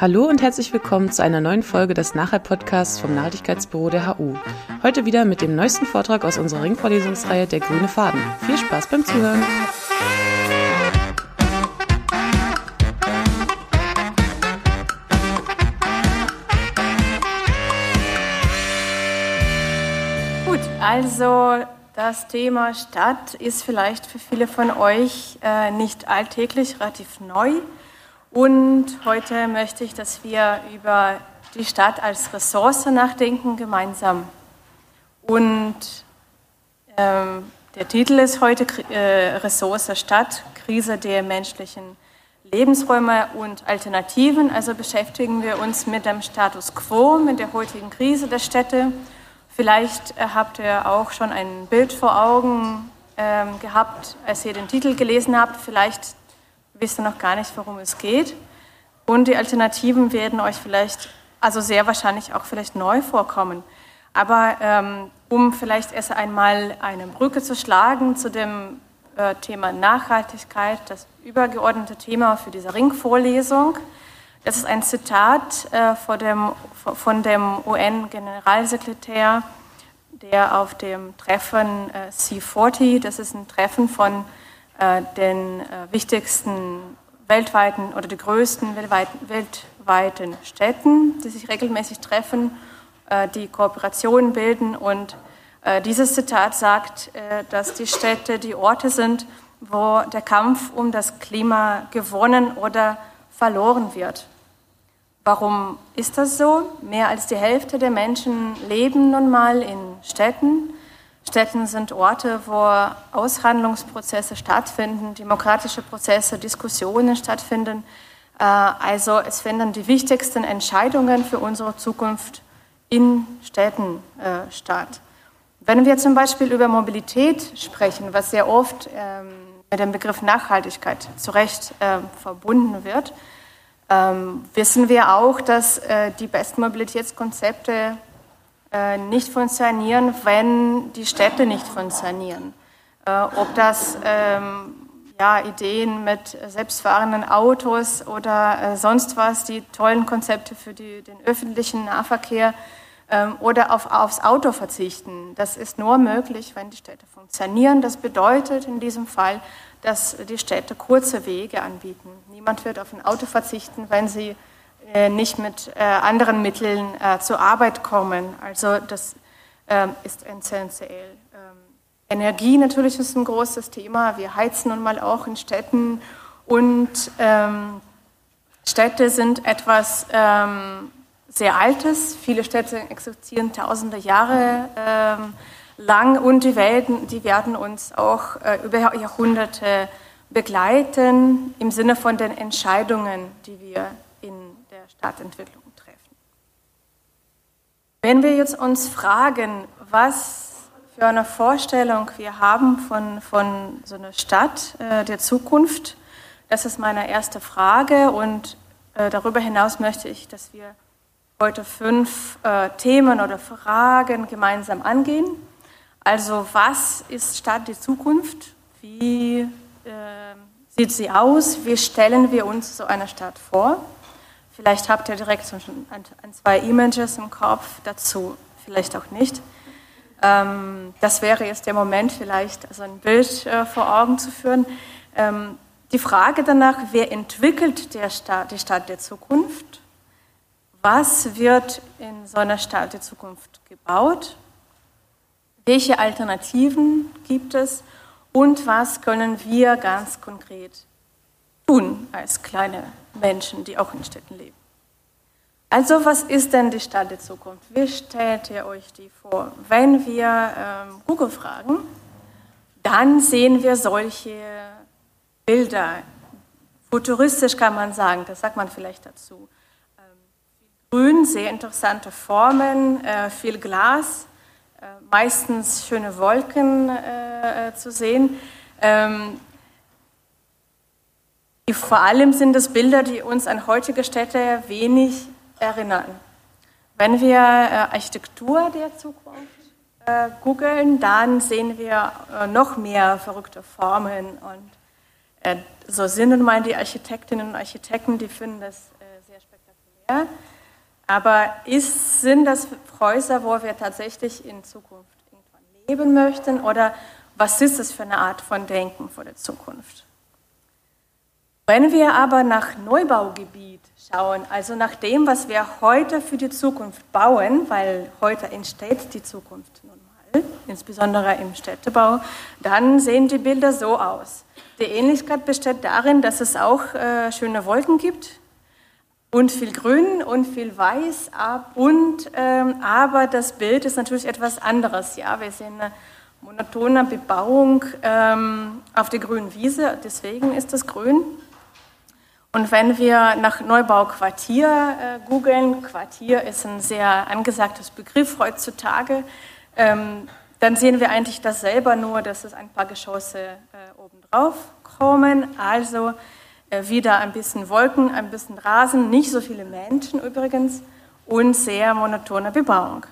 Hallo und herzlich willkommen zu einer neuen Folge des Nachhalt-Podcasts vom Nachhaltigkeitsbüro der HU. Heute wieder mit dem neuesten Vortrag aus unserer Ringvorlesungsreihe Der grüne Faden. Viel Spaß beim Zuhören! Gut, also das Thema Stadt ist vielleicht für viele von euch äh, nicht alltäglich, relativ neu. Und heute möchte ich, dass wir über die Stadt als Ressource nachdenken, gemeinsam. Und ähm, der Titel ist heute äh, Ressource Stadt, Krise der menschlichen Lebensräume und Alternativen. Also beschäftigen wir uns mit dem Status quo, mit der heutigen Krise der Städte. Vielleicht äh, habt ihr auch schon ein Bild vor Augen äh, gehabt, als ihr den Titel gelesen habt. Vielleicht wisst ihr noch gar nicht, worum es geht. Und die Alternativen werden euch vielleicht, also sehr wahrscheinlich auch vielleicht neu vorkommen. Aber ähm, um vielleicht erst einmal eine Brücke zu schlagen zu dem äh, Thema Nachhaltigkeit, das übergeordnete Thema für diese Ringvorlesung, das ist ein Zitat äh, von dem, von dem UN-Generalsekretär, der auf dem Treffen äh, C40, das ist ein Treffen von den äh, wichtigsten weltweiten oder die größten weltweiten, weltweiten Städten, die sich regelmäßig treffen, äh, die Kooperationen bilden. Und dieses Zitat sagt, dass die Städte die Orte sind, wo der Kampf um das Klima gewonnen oder verloren wird. Warum ist das so? Mehr als die Hälfte der Menschen leben nun mal in Städten. Städten sind Orte, wo Aushandlungsprozesse stattfinden, demokratische Prozesse, Diskussionen stattfinden. Äh, also es finden die wichtigsten Entscheidungen für unsere Zukunft in Städten äh, statt. Wenn wir zum Beispiel über Mobilität sprechen, was sehr oft ähm, mit dem Begriff Nachhaltigkeit zu Recht äh, verbunden wird, ähm, wissen wir auch, dass die besten Mobilitätskonzepte nicht funktionieren, wenn die Städte nicht funktionieren. Äh, ob das ähm, ja, Ideen mit selbstfahrenden Autos oder äh, sonst was, die tollen Konzepte für die, den öffentlichen Nahverkehr ähm, oder auf, aufs Auto verzichten. Das ist nur möglich, wenn die Städte funktionieren. Das bedeutet in diesem Fall, dass die Städte kurze Wege anbieten. Niemand wird auf ein Auto verzichten, wenn sie äh, nicht mit äh, anderen Mitteln äh, zur Arbeit kommen. Also das ähm, ist essentiell. Ähm, Energie natürlich ist ein großes Thema. Wir heizen nun mal auch in Städten und ähm, Städte sind etwas sehr Altes. Viele Städte existieren tausende Jahre lang und die werden, die werden uns auch über Jahrhunderte begleiten im Sinne von den Entscheidungen, die wir Stadtentwicklung treffen. Wenn wir jetzt uns fragen, was für eine Vorstellung wir haben von, von so einer Stadt äh, der Zukunft, das ist meine erste Frage und äh, darüber hinaus möchte ich, dass wir heute fünf äh, Themen oder Fragen gemeinsam angehen. Also was ist Stadt der Zukunft? Wie äh, sieht sie aus? Wie stellen wir uns so eine Stadt vor? Vielleicht habt ihr direkt schon ein, zwei Images im Kopf dazu, vielleicht auch nicht. Ähm, das wäre jetzt der Moment, vielleicht also ein Bild äh, vor Augen zu führen. Ähm, die Frage danach, wer entwickelt Staat, die Stadt der Zukunft? Was wird in so einer Stadt der Zukunft gebaut? Welche Alternativen gibt es? Und was können wir ganz konkret tun als kleine Menschen, die auch in Städten leben. Also was ist denn die Stadt der Zukunft? Wie stellt ihr euch die vor? Wenn wir ähm, Google fragen, dann sehen wir solche Bilder. Futuristisch kann man sagen, das sagt man vielleicht dazu. Ähm, grün, sehr interessante Formen, äh, viel Glas, äh, meistens schöne Wolken äh, äh zu sehen. Ähm, vor allem sind es Bilder, die uns an heutige Städte wenig erinnern. Wenn wir äh, Architektur der Zukunft äh, googeln, dann sehen wir äh, noch mehr verrückte Formen und so sind mal die Architektinnen und Architekten, die finden das sehr sehr spektakulär. Aber ist, sind das Häuser, wo wir tatsächlich in Zukunft irgendwann leben möchten? Oder was ist das für eine Art von Denken vor der Zukunft? Wenn wir aber nach Neubaugebiet schauen, also nach dem, was wir heute für die Zukunft bauen, weil heute entsteht die Zukunft nun mal, insbesondere im Städtebau, dann sehen die Bilder so aus. Die Ähnlichkeit besteht darin, dass es auch äh, schöne Wolken gibt und viel Grün und viel Weiß ab und ähm, aber das Bild ist natürlich etwas anderes. Ja, wir sehen eine monotone Bebauung ähm, auf der grünen Wiese, deswegen ist das grün. Und wenn wir nach Neubauquartier äh, googeln, Quartier ist ein sehr angesagtes Begriff heutzutage, ähm, dann sehen wir eigentlich dasselbe, nur dass es ein paar Geschosse äh, obendrauf kommen. Also äh, wieder ein bisschen Wolken, ein bisschen Rasen, nicht so viele Menschen übrigens und sehr monotone Bebauung.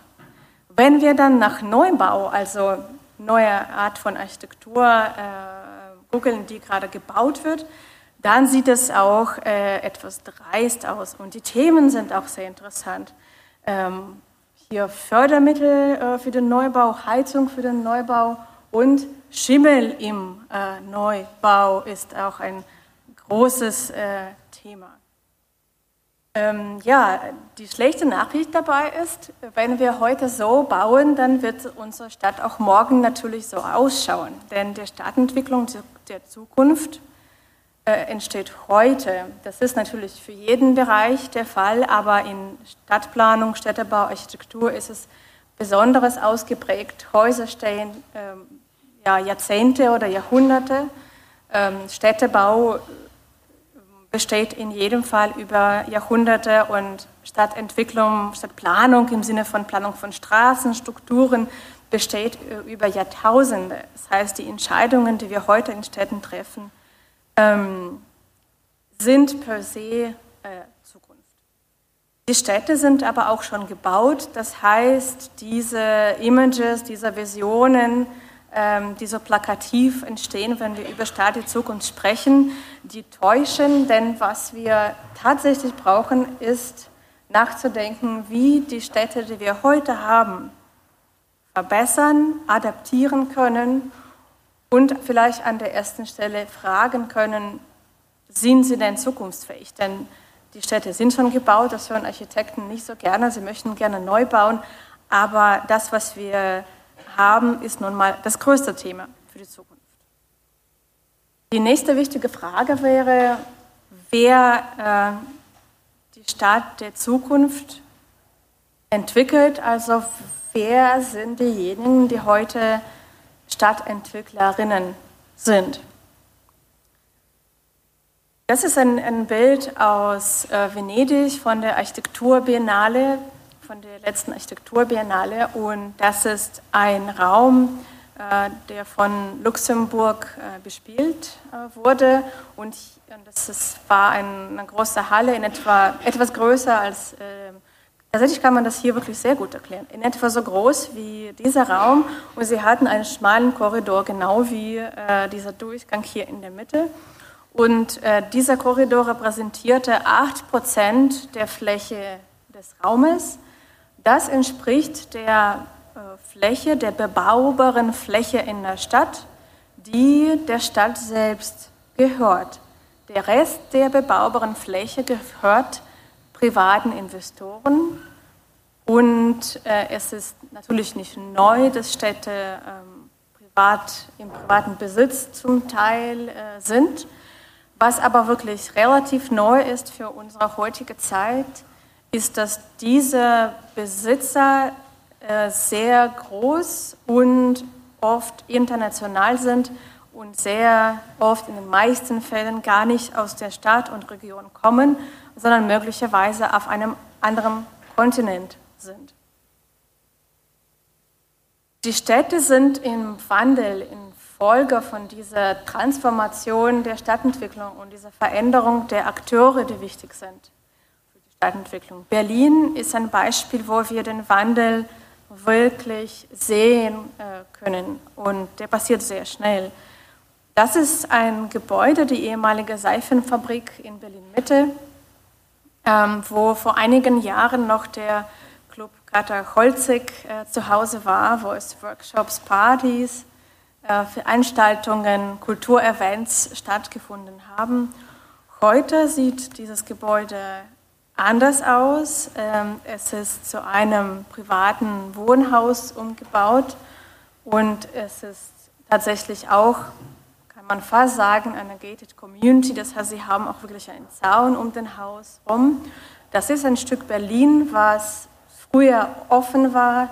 Wenn wir dann nach Neubau, also neue Art von Architektur äh, googeln, die gerade gebaut wird, dann sieht es auch äh, etwas dreist aus. Und die Themen sind auch sehr interessant. Ähm, hier Fördermittel äh, für den Neubau, Heizung für den Neubau und Schimmel im äh, Neubau ist auch ein großes äh, Thema. Ähm, ja, die schlechte Nachricht dabei ist, wenn wir heute so bauen, dann wird unsere Stadt auch morgen natürlich so ausschauen. Denn die Stadtentwicklung der Zukunft entsteht heute. Das ist natürlich für jeden Bereich der Fall, aber in Stadtplanung, Städtebau, Architektur ist es besonders ausgeprägt. Häuser stehen ähm, ja, Jahrzehnte oder Jahrhunderte. Ähm, Städtebau besteht in jedem Fall über Jahrhunderte und Stadtentwicklung, Stadtplanung im Sinne von Planung von Straßen, Strukturen besteht äh, über Jahrtausende. Das heißt, die Entscheidungen, die wir heute in Städten treffen, ähm, sind per se äh, Zukunft. Die Städte sind aber auch schon gebaut, das heißt, diese Images, diese Visionen, ähm, die so plakativ entstehen, wenn wir über Stadt die Zukunft sprechen, die täuschen, denn was wir tatsächlich brauchen, ist nachzudenken, wie die Städte, die wir heute haben, verbessern, adaptieren können und vielleicht an der ersten Stelle fragen können, sind sie denn zukunftsfähig? Denn die Städte sind schon gebaut, das hören Architekten nicht so gerne, sie möchten gerne neu bauen, aber das, was wir haben, ist nun mal das größte Thema für die Zukunft. Die nächste wichtige Frage wäre, wer äh, die Stadt der Zukunft entwickelt, also wer sind diejenigen, die heute Stadtentwicklerinnen sind. Das ist ein, ein Bild aus äh, Venedig von der Architekturbiennale, von der letzten Architekturbiennale. Und das ist ein Raum, äh, der von Luxemburg äh, bespielt äh, wurde. Und, und das ist, war ein, eine große Halle, in etwa etwas größer als äh, Tatsächlich kann man das hier wirklich sehr gut erklären. In etwa so groß wie dieser Raum und sie hatten einen schmalen Korridor, genau wie äh, dieser Durchgang hier in der Mitte. Und äh, dieser Korridor repräsentierte 8% der Fläche des Raumes. Das entspricht der äh, Fläche, der bebaubaren Fläche in der Stadt, die der Stadt selbst gehört. Der Rest der bebaubaren Fläche gehört privaten Investoren. Und äh, es ist natürlich nicht neu, dass Städte ähm, privat, im privaten Besitz zum Teil äh, sind. Was aber wirklich relativ neu ist für unsere heutige Zeit, ist, dass diese Besitzer äh, sehr groß und oft international sind und sehr oft in den meisten Fällen gar nicht aus der Stadt und Region kommen, sondern möglicherweise auf einem anderen Kontinent sind. Die Städte sind im Wandel, in Folge von dieser Transformation der Stadtentwicklung und dieser Veränderung der Akteure, die wichtig sind für die Stadtentwicklung. Berlin ist ein Beispiel, wo wir den Wandel wirklich sehen äh, können und der passiert sehr schnell. Das ist ein Gebäude, die ehemalige Seifenfabrik in Berlin-Mitte. Ähm, wo vor einigen Jahren noch der Club Kata Holzig äh, zu Hause war, wo es Workshops, Partys, äh, Veranstaltungen, Kulturevents stattgefunden haben. Heute sieht dieses Gebäude anders aus. Ähm, es ist zu einem privaten Wohnhaus umgebaut und es ist tatsächlich auch, man fast sagen, eine gated community. Das heißt, sie haben auch wirklich einen Zaun um den Haus rum. Das ist ein Stück Berlin, was früher offen war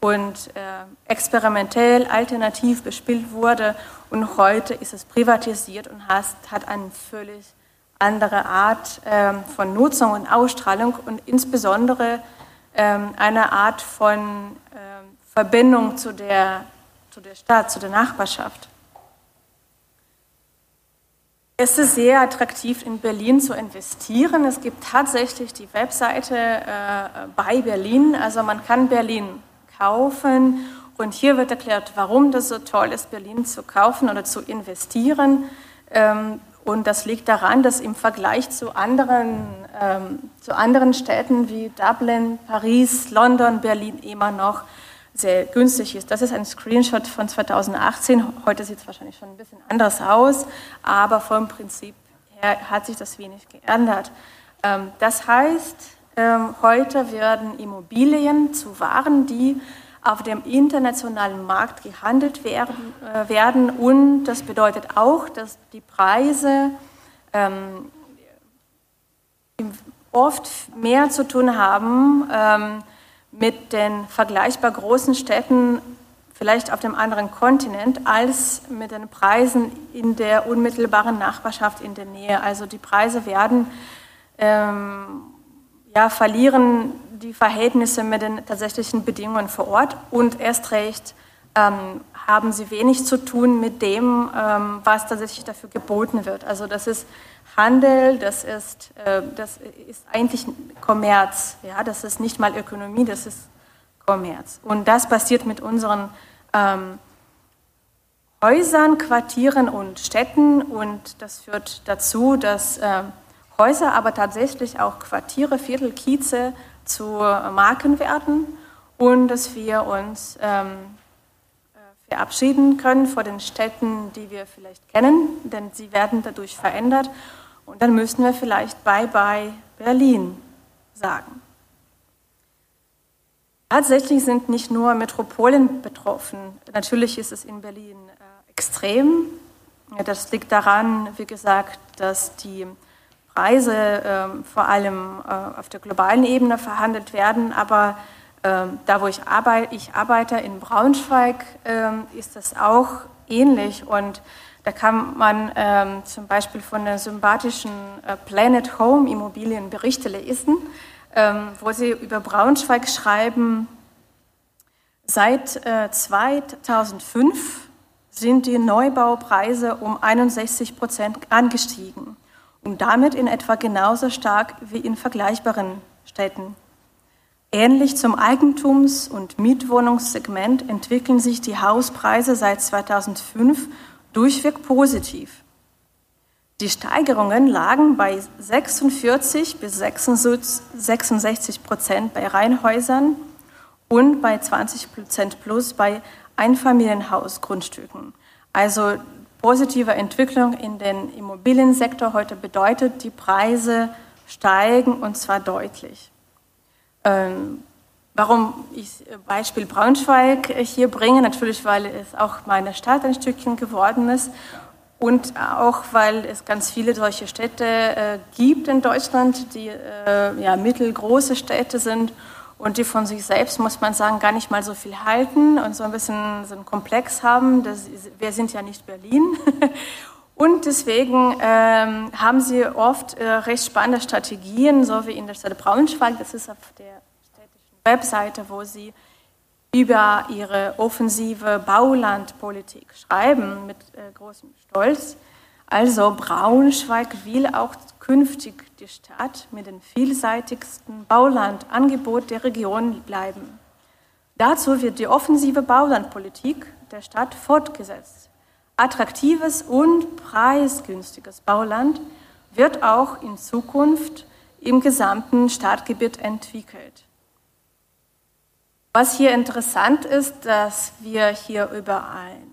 und äh, experimentell, alternativ bespielt wurde und heute ist es privatisiert und hat, hat eine völlig andere Art ähm, von Nutzung und Ausstrahlung und insbesondere ähm, eine Art von ähm, Verbindung zu der zu der Stadt, zu der Nachbarschaft. Es ist sehr attraktiv, in Berlin zu investieren. Es gibt tatsächlich die Webseite äh, bei Berlin. Also man kann Berlin kaufen. Und hier wird erklärt, warum das so toll ist, Berlin zu kaufen oder zu investieren. Ähm, und das liegt daran, dass im Vergleich zu anderen, ähm, zu anderen Städten wie Dublin, Paris, London, Berlin immer noch sehr günstig ist. Das ist ein Screenshot von 2018. Heute sieht es wahrscheinlich schon ein bisschen anders aus, aber vom Prinzip her hat sich das wenig geändert. Ähm, das heißt, ähm, heute werden Immobilien zu Waren, die auf dem internationalen Markt gehandelt werden, äh, werden und das bedeutet auch, dass die Preise ähm, oft mehr zu tun haben mit den vergleichbar großen Städten, vielleicht auf dem anderen Kontinent, als mit den Preisen in der unmittelbaren Nachbarschaft in der Nähe. Also die Preise werden ähm, ja, verlieren die Verhältnisse mit den tatsächlichen Bedingungen vor Ort und erst recht ähm, haben sie wenig zu tun mit dem, ähm, was tatsächlich dafür geboten wird. Also das ist Handel, das ist, äh, das ist eigentlich Kommerz. Ja? Das ist nicht mal Ökonomie, das ist Kommerz. Und das passiert mit unseren ähm, Häusern, Quartieren und Städten. Und das führt dazu, dass äh, Häuser, aber tatsächlich auch Quartiere, Viertel, Kieze zu Marken werden und dass wir uns ähm, äh, verabschieden können vor den Städten, die wir vielleicht kennen, denn sie werden dadurch verändert und dann müssen wir vielleicht Bye-bye Berlin sagen. Tatsächlich sind nicht nur Metropolen betroffen. Natürlich ist es in Berlin äh, extrem. Das liegt daran, wie gesagt, dass die Preise äh, vor allem äh, auf der globalen Ebene verhandelt werden. Aber äh, da, wo ich arbeite, ich arbeite in Braunschweig, ähm, ist das auch ähnlich. Und da kann man ähm, zum Beispiel von der sympathischen äh, Planet Home Immobilien Berichte lesen, ähm, wo sie über Braunschweig schreiben, seit äh, 2005 sind die Neubaupreise um 61 Prozent angestiegen und damit in etwa genauso stark wie in vergleichbaren Städten. Ähnlich zum Eigentums- und Mietwohnungssegment entwickeln sich die Hauspreise seit 2005 durchweg positiv. Die Steigerungen lagen bei 46 bis 66 Prozent bei Reihenhäusern und bei 20 Prozent plus bei Einfamilienhausgrundstücken. Also positive Entwicklung in den Immobiliensektor heute bedeutet, die Preise steigen und zwar deutlich. Ähm, Warum ich Beispiel Braunschweig hier bringe, natürlich, weil es auch meine Stadt ein Stückchen geworden ist und auch, weil es ganz viele solche Städte äh, gibt in Deutschland, die äh, ja, mittelgroße Städte sind und die von sich selbst, muss man sagen, gar nicht mal so viel halten und so ein bisschen so einen Komplex haben. Das, wir sind ja nicht Berlin. Und deswegen ähm, haben sie oft äh, recht spannende Strategien, so wie in der Stadt Braunschweig. Das ist auf der Webseite, wo sie über ihre offensive Baulandpolitik schreiben mit äh, großem Stolz. Also Braunschweig will auch künftig die Stadt mit dem vielseitigsten Baulandangebot der Region bleiben. Dazu wird die offensive Baulandpolitik der Stadt fortgesetzt. Attraktives und preisgünstiges Bauland wird auch in Zukunft im gesamten Stadtgebiet entwickelt. Was hier interessant ist, dass wir hier über ein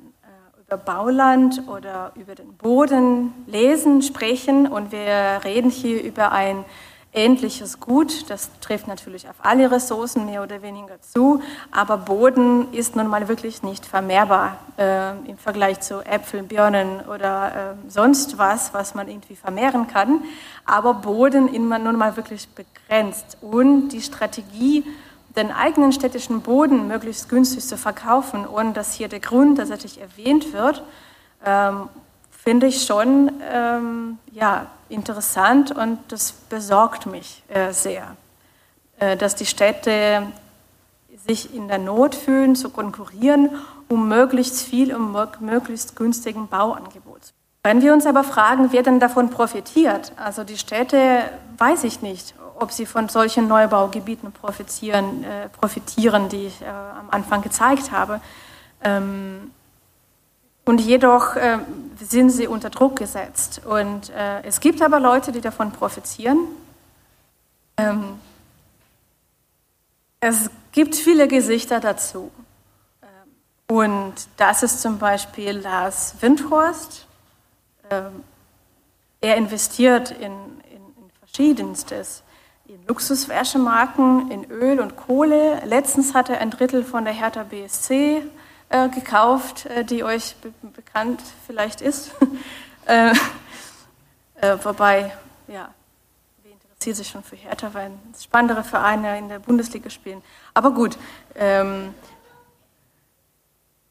über Bauland oder über den Boden lesen, sprechen und wir reden hier über ein ähnliches Gut. Das trifft natürlich auf alle Ressourcen mehr oder weniger zu, aber Boden ist nun mal wirklich nicht vermehrbar äh, im Vergleich zu Äpfeln, Birnen oder äh, sonst was, was man irgendwie vermehren kann. Aber Boden ist nun mal wirklich begrenzt und die Strategie, den eigenen städtischen Boden möglichst günstig zu verkaufen, ohne dass hier der Grund tatsächlich erwähnt wird, ähm, finde ich schon ähm, ja, interessant und das besorgt mich äh, sehr, äh, dass die Städte sich in der Not fühlen, zu konkurrieren, um möglichst viel, um möglichst günstigen Bauangebot. Wenn wir uns aber fragen, wer denn davon profitiert, also die Städte, weiß ich nicht, ob sie von solchen Neubaugebieten profitieren, äh, profitieren die ich äh, am Anfang gezeigt habe. Ähm, und jedoch äh, sind sie unter Druck gesetzt. Und äh, es gibt aber Leute, die davon profitieren. Ähm, es gibt viele Gesichter dazu. Ähm, und das ist zum Beispiel Lars Windhorst. Ähm, er investiert in, in, in Verschiedenstes. In Luxuswäschemarken, in Öl und Kohle. Letztens hat er ein Drittel von der Hertha BSC äh, gekauft, äh, die euch be bekannt vielleicht ist. äh, äh, wobei, ja, wer interessiert sich schon für Hertha, weil spannendere Vereine in der Bundesliga spielen. Aber gut. Ähm,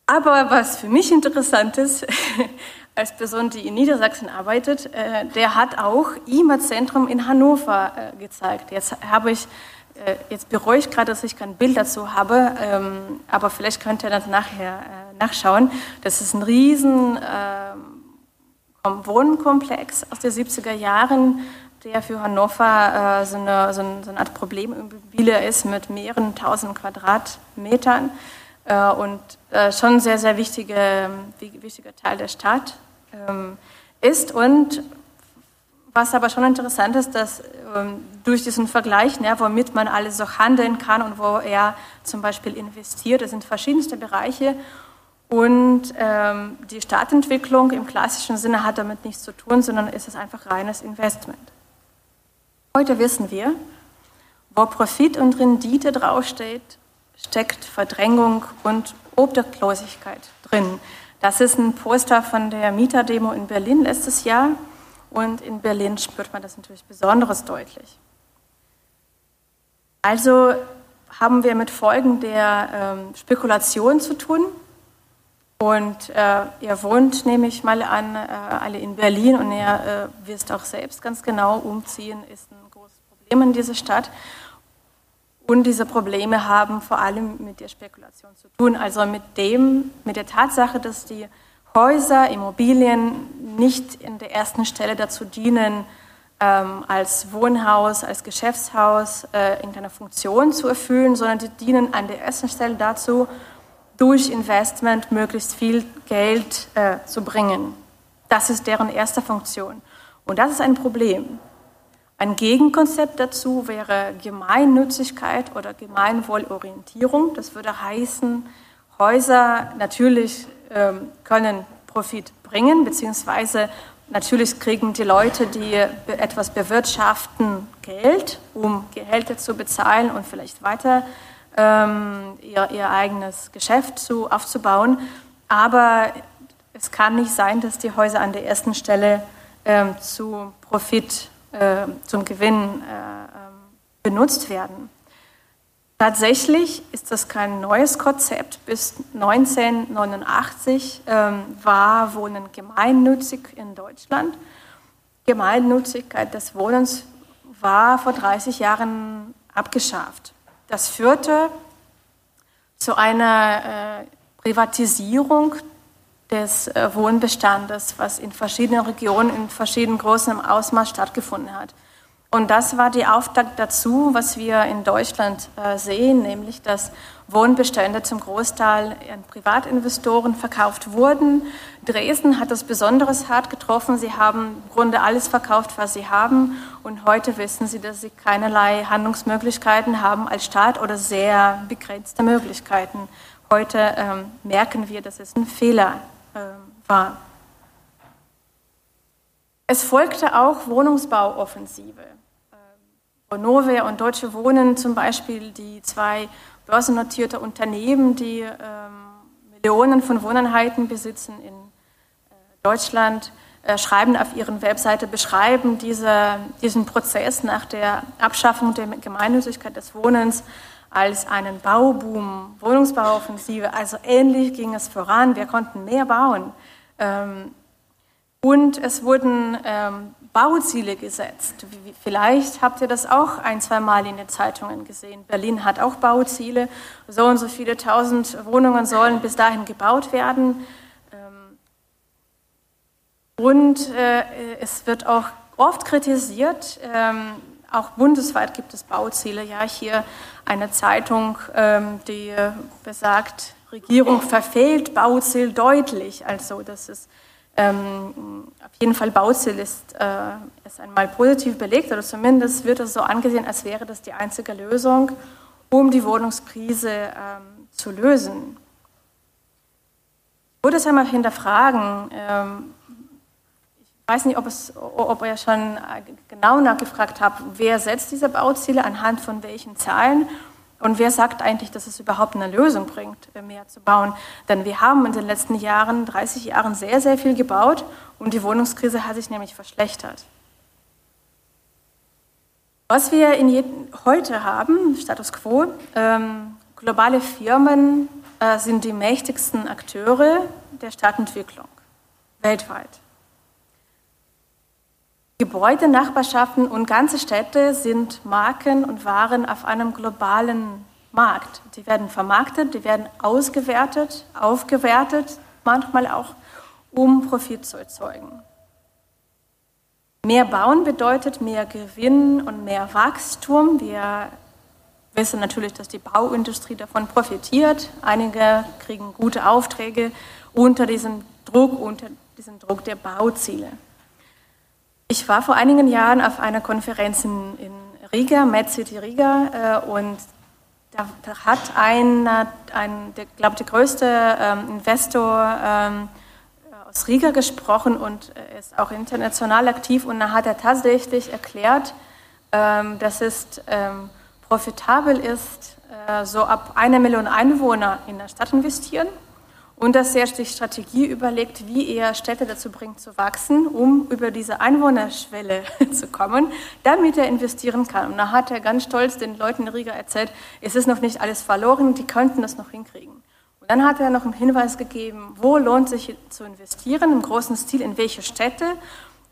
aber was für mich interessant ist, als Person, die in Niedersachsen arbeitet, äh, der hat auch IMA-Zentrum in Hannover äh, gezeigt. Jetzt habe ich äh, jetzt bereue ich gerade, dass ich kein Bild dazu habe, ähm, aber vielleicht könnt ihr das nachher nachschauen. Das ist ein riesen äh, Wohnkomplex aus den 70er Jahren, der für Hannover so, eine, so, eine, Art Problemimmobilie ist mit mehreren tausend Quadratmetern und schon ein sehr, sehr wichtige, wichtiger Teil der Stadt ähm, ist und was aber schon interessant ist, dass ähm, durch diesen Vergleich, ne, womit man alles so handeln kann und wo er zum Beispiel investiert, das sind verschiedenste Bereiche. Und ähm, die Stadtentwicklung im klassischen Sinne hat damit nichts zu tun, sondern ist es einfach reines Investment. Heute wissen wir, wo Profit und Rendite draufsteht, steckt Verdrängung und Obdachlosigkeit drin. Das ist ein Poster von der Mieterdemo in Berlin letztes Jahr. Und in Berlin spürt man das natürlich besonders deutlich. Also haben wir mit Folgen der ähm, Spekulation zu tun. Und äh, ihr wohnt, nehme ich mal an, äh, alle in Berlin und ihr äh, wisst auch selbst ganz genau, umziehen ist ein großes Problem in dieser Stadt. Und diese Probleme haben vor allem mit der Spekulation zu tun, also mit dem, mit der Tatsache, dass die Häuser, Immobilien nicht in der ersten Stelle dazu dienen, ähm, als Wohnhaus, als Geschäftshaus äh, irgendeine Funktion zu erfüllen, sondern die dienen an der ersten Stelle dazu, durch Investment möglichst viel Geld äh, zu bringen. Das ist deren erste Funktion. Und das ist ein Problem. Ein Gegenkonzept dazu wäre Gemeinnützigkeit oder Gemeinwohlorientierung. Das würde heißen, Häuser natürlich ähm, können Profit bringen, beziehungsweise natürlich kriegen die Leute, die etwas bewirtschaften, Geld, um Gehälter zu bezahlen und vielleicht weiter ähm, ihr, ihr eigenes Geschäft zu, aufzubauen. Aber es kann nicht sein, dass die Häuser an der ersten Stelle ähm, zu Profit, zum Gewinn äh, ähm, benutzt werden. Tatsächlich ist das kein neues Konzept. Bis 1989 ähm, war Wohnen gemeinnützig in Deutschland. Gemeinnützigkeit des Wohnens war vor 30 Jahren abgeschafft. Das führte zu einer äh, Privatisierung des äh, Wohnbestandes, was in verschiedenen Regionen in verschiedenen großen Ausmaß stattgefunden hat. Und das war die Auftakt dazu, was wir in Deutschland äh, sehen, nämlich dass Wohnbestände zum Großteil an Privatinvestoren verkauft wurden. Dresden hat das besonders hart getroffen. Sie haben im Grunde alles verkauft, was sie haben. Und heute wissen sie, dass sie keinerlei Handlungsmöglichkeiten haben als Staat oder sehr begrenzte Möglichkeiten. Heute ähm, merken wir, dass es ein Fehler war. Es folgte auch Wohnungsbauoffensive. Vonovia und Deutsche Wohnen zum Beispiel, die zwei börsennotierte Unternehmen, die ähm, Millionen von Wohneinheiten besitzen in äh, Deutschland, äh, schreiben auf ihren Webseite, beschreiben diese, diesen Prozess nach der Abschaffung der Gemeinnützigkeit des Wohnens als einen Bauboom, Wohnungsbauoffensive. Also ähnlich ging es voran. Wir konnten mehr bauen. Ähm, und es wurden ähm, Bauziele gesetzt. Vielleicht habt ihr das auch ein, zwei Mal in den Zeitungen gesehen. Berlin hat auch Bauziele. So und so viele tausend Wohnungen sollen bis dahin gebaut werden. Ähm, und äh, es wird auch oft kritisiert, auch bundesweit gibt es Bauziele. Ja, hier eine Zeitung, ähm, die besagt, Regierung verfehlt Bauziel deutlich. Also das ist ähm, auf jeden Fall Bauziel ist, äh, ist einmal positiv belegt oder zumindest wird es so angesehen, als wäre das die einzige Lösung, um die Wohnungskrise ähm, zu lösen. Ich würde es einmal hinterfragen. Ähm, ich weiß nicht, ob, es, ob ihr schon genau nachgefragt habt, wer setzt diese Bauziele, anhand von welchen Zahlen und wer sagt eigentlich, dass es überhaupt eine Lösung bringt, äh, mehr zu bauen? Denn wir haben in den letzten Jahren, 30 Jahren, sehr, sehr viel gebaut und die Wohnungskrise hat sich nämlich verschlechtert. Was wir heute haben, Status quo, ähm, globale Firmen äh, sind die mächtigsten Akteure der Stadtentwicklung weltweit. Gebäude, Nachbarschaften und ganze Städte sind Marken und Waren auf einem globalen Markt. Die werden vermarktet, die werden ausgewertet, aufgewertet, manchmal auch, um Profit zu erzeugen. Mehr Bauen bedeutet mehr Gewinn und mehr Wachstum. Wir wissen natürlich, dass die Bauindustrie davon profitiert. Einige kriegen gute Aufträge unter diesem Druck, unter diesem Druck der Bauziele. Ich war vor einigen Jahren auf einer Konferenz in, in Riga, Med City Riga, äh, und da, da, hat ein, ein der, glaube der größte ähm, Investor ähm, aus Riga gesprochen und äh, ist auch international aktiv und da hat er tatsächlich erklärt, ähm, dass es ähm, profitabel ist, äh, so ab einer Million Einwohner in der Stadt investieren und dass er sich Strategie überlegt, wie er Städte dazu bringt zu wachsen, um über diese Einwohnerschwelle zu kommen, damit er investieren kann. Und da hat er ganz stolz den Leuten in Riga erzählt, es ist noch nicht alles verloren, die könnten das noch hinkriegen. Und dann hat er noch einen Hinweis gegeben, wo lohnt sich zu investieren, im großen Stil, in welche Städte.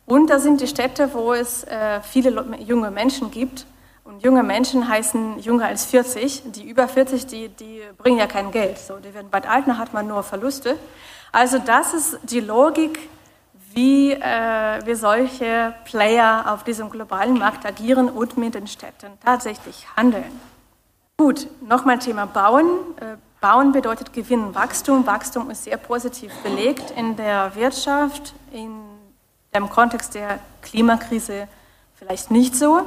Und da sind die Städte, wo es äh, viele junge Menschen gibt, und junge Menschen heißen jünger als 40. Die über 40, die, die bringen ja kein Geld. So, die werden bald alt, dann hat man nur Verluste. Also das ist die Logik, wie äh, wir solche Player auf diesem globalen Markt agieren und mit den Städten tatsächlich handeln. Gut, nochmal Thema Bauen. Äh, Bauen bedeutet Gewinn, Wachstum. Wachstum ist sehr positiv belegt in der Wirtschaft, in dem Kontext der Klimakrise vielleicht nicht so.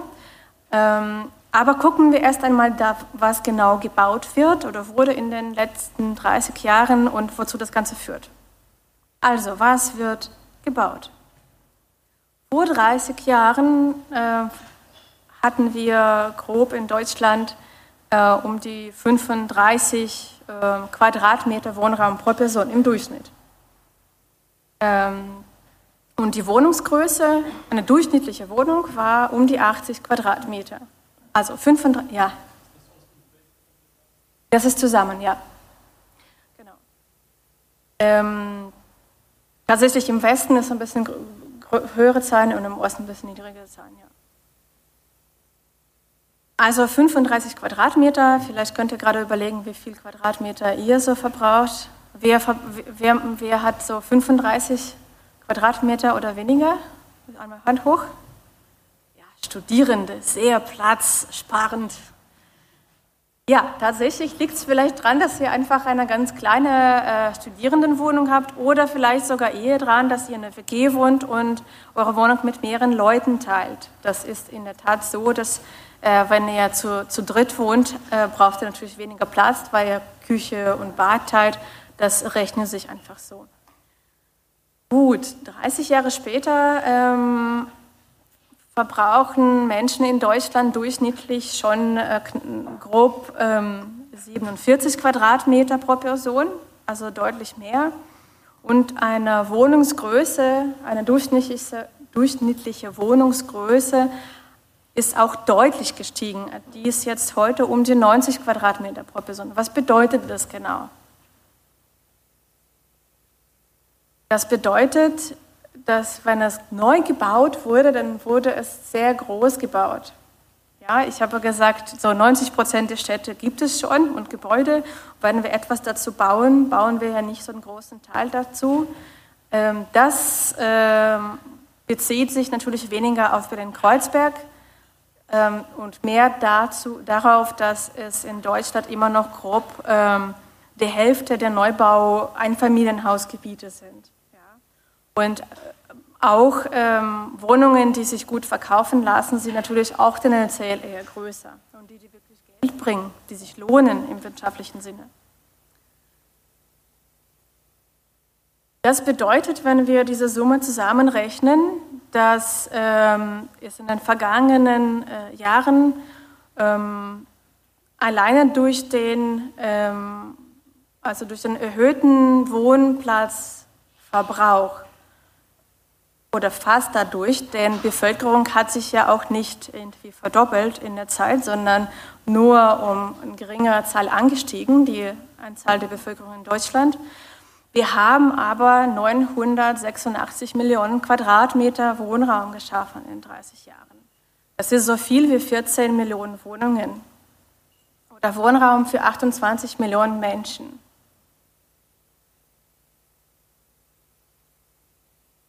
Ähm, aber gucken wir erst einmal, da, was genau gebaut wird oder wurde in den letzten 30 Jahren und wozu das Ganze führt. Also, was wird gebaut? Vor 30 Jahren äh, hatten wir grob in Deutschland äh, um die 35 äh, Quadratmeter Wohnraum pro Person im Durchschnitt. Ähm, und die Wohnungsgröße, eine durchschnittliche Wohnung, war um die 80 Quadratmeter. Also 35, ja. Das ist zusammen, ja. Genau. Ähm, tatsächlich im Westen ist ein bisschen höhere Zahlen und im Osten ein bisschen niedrigere Zahlen, ja. Also 35 Quadratmeter, vielleicht könnt ihr gerade überlegen, wie viel Quadratmeter ihr so verbraucht. Wer, wer, wer hat so 35 Quadratmeter oder weniger. Einmal Hand hoch. Ja, Studierende, sehr platzsparend. Ja, tatsächlich liegt es vielleicht daran, dass ihr einfach eine ganz kleine äh, Studierendenwohnung habt oder vielleicht sogar eher daran, dass ihr in einer WG wohnt und eure Wohnung mit mehreren Leuten teilt. Das ist in der Tat so, dass äh, wenn ihr zu, zu dritt wohnt, äh, braucht ihr natürlich weniger Platz, weil ihr Küche und Bad teilt. Das rechnet sich einfach so. Gut, 30 Jahre später ähm, verbrauchen Menschen in Deutschland durchschnittlich schon äh, grob ähm, 47 Quadratmeter pro Person, also deutlich mehr. Und eine Wohnungsgröße, eine durchschnittliche, durchschnittliche Wohnungsgröße ist auch deutlich gestiegen. Die ist jetzt heute um die 90 Quadratmeter pro Person. Was bedeutet das genau? Das bedeutet, dass wenn es neu gebaut wurde, dann wurde es sehr groß gebaut. Ja, ich habe gesagt, so 90 Prozent der Städte gibt es schon und Gebäude. Wenn wir etwas dazu bauen, bauen wir ja nicht so einen großen Teil dazu. Ähm, das ähm, bezieht sich natürlich weniger auf Berlin-Kreuzberg ähm, und mehr dazu, darauf, dass es in Deutschland immer noch grob die Hälfte der Neubau-Einfamilienhausgebiete sind. Und auch ähm, Wohnungen, die sich gut verkaufen lassen, sind natürlich auch tendenziell eher größer. Und die, die wirklich Geld bringen, die sich lohnen im wirtschaftlichen Sinne. Das bedeutet, wenn wir diese Summe zusammenrechnen, dass ähm, es in den vergangenen äh, Jahren ähm, alleine durch den, ähm, also durch den erhöhten Wohnplatzverbrauch oder fast dadurch, denn Bevölkerung hat sich ja auch nicht irgendwie verdoppelt in der Zeit, sondern nur um eine geringere Zahl angestiegen, die Anzahl der Bevölkerung in Deutschland. Wir haben aber 986 Millionen Quadratmeter Wohnraum geschaffen in 30 Jahren. Das ist so viel wie 14 Millionen Wohnungen oder Wohnraum für 28 Millionen Menschen.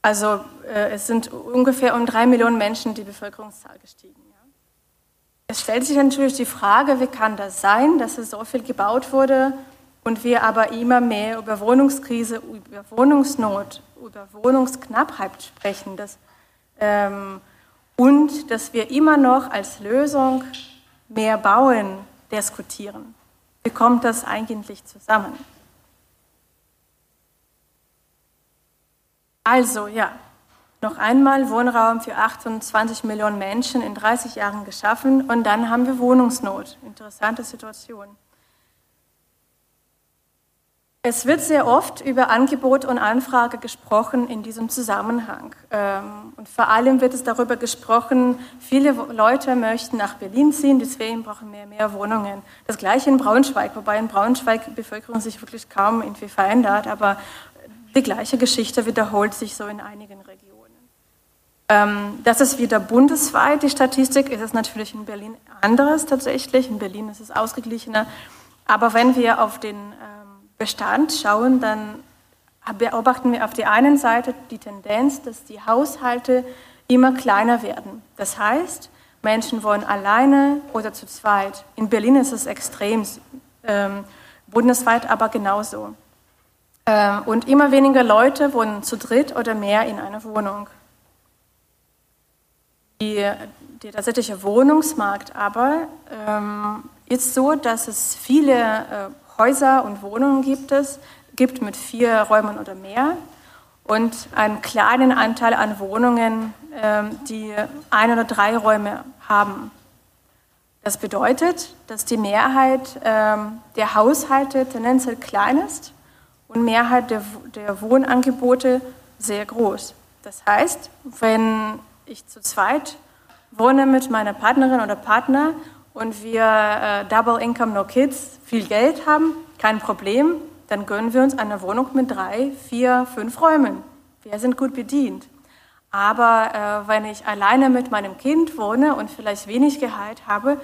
Also äh, es sind ungefähr um drei Millionen Menschen die Bevölkerungszahl gestiegen. Ja. Es stellt sich natürlich die Frage, wie kann das sein, dass es so viel gebaut wurde und wir aber immer mehr über Wohnungskrise, über Wohnungsnot, über Wohnungsknappheit sprechen. Das, ähm, und dass wir immer noch als Lösung mehr Bauen diskutieren. Wie kommt das eigentlich zusammen? Also ja, noch einmal Wohnraum für 28 Millionen Menschen in 30 Jahren geschaffen und dann haben wir Wohnungsnot. Interessante Situation. Es wird sehr oft über Angebot und Anfrage gesprochen in diesem Zusammenhang. Ähm, und vor allem wird es darüber gesprochen, viele Leute möchten nach Berlin ziehen, deswegen brauchen wir mehr Wohnungen. Das gleiche in Braunschweig, wobei in Braunschweig die Bevölkerung sich wirklich kaum irgendwie verändert, aber die gleiche Geschichte wiederholt sich so in einigen Regionen. Ähm, das ist wieder bundesweit, die Statistik ist es natürlich in Berlin anderes tatsächlich. In Berlin ist es ausgeglichener. Aber wenn wir auf den ähm, Bestand schauen, dann beobachten wir auf der einen Seite die Tendenz, dass die Haushalte immer kleiner werden. Das heißt, Menschen wohnen alleine oder zu zweit. In Berlin ist es extrem, ähm, bundesweit aber genauso. Ähm, und immer weniger Leute wohnen zu dritt oder mehr in einer Wohnung. Die, der tatsächliche Wohnungsmarkt aber ähm, ist so, dass es viele äh, Häuser und Wohnungen gibt, es, gibt mit vier Räumen oder mehr und einen kleinen Anteil an Wohnungen, ähm, die ein oder drei Räume haben. Das bedeutet, dass die Mehrheit ähm, der Haushalte tendenziell klein ist und Mehrheit der, der Wohnangebote sehr groß. Das heißt, wenn ich zu zweit wohne mit meiner Partnerin oder Partner und wir äh, Double Income No Kids viel Geld haben, kein Problem, dann gönnen wir uns eine Wohnung mit drei, vier, fünf Räumen. Wir sind gut bedient. Aber äh, wenn ich alleine mit meinem Kind wohne und vielleicht wenig Gehalt habe,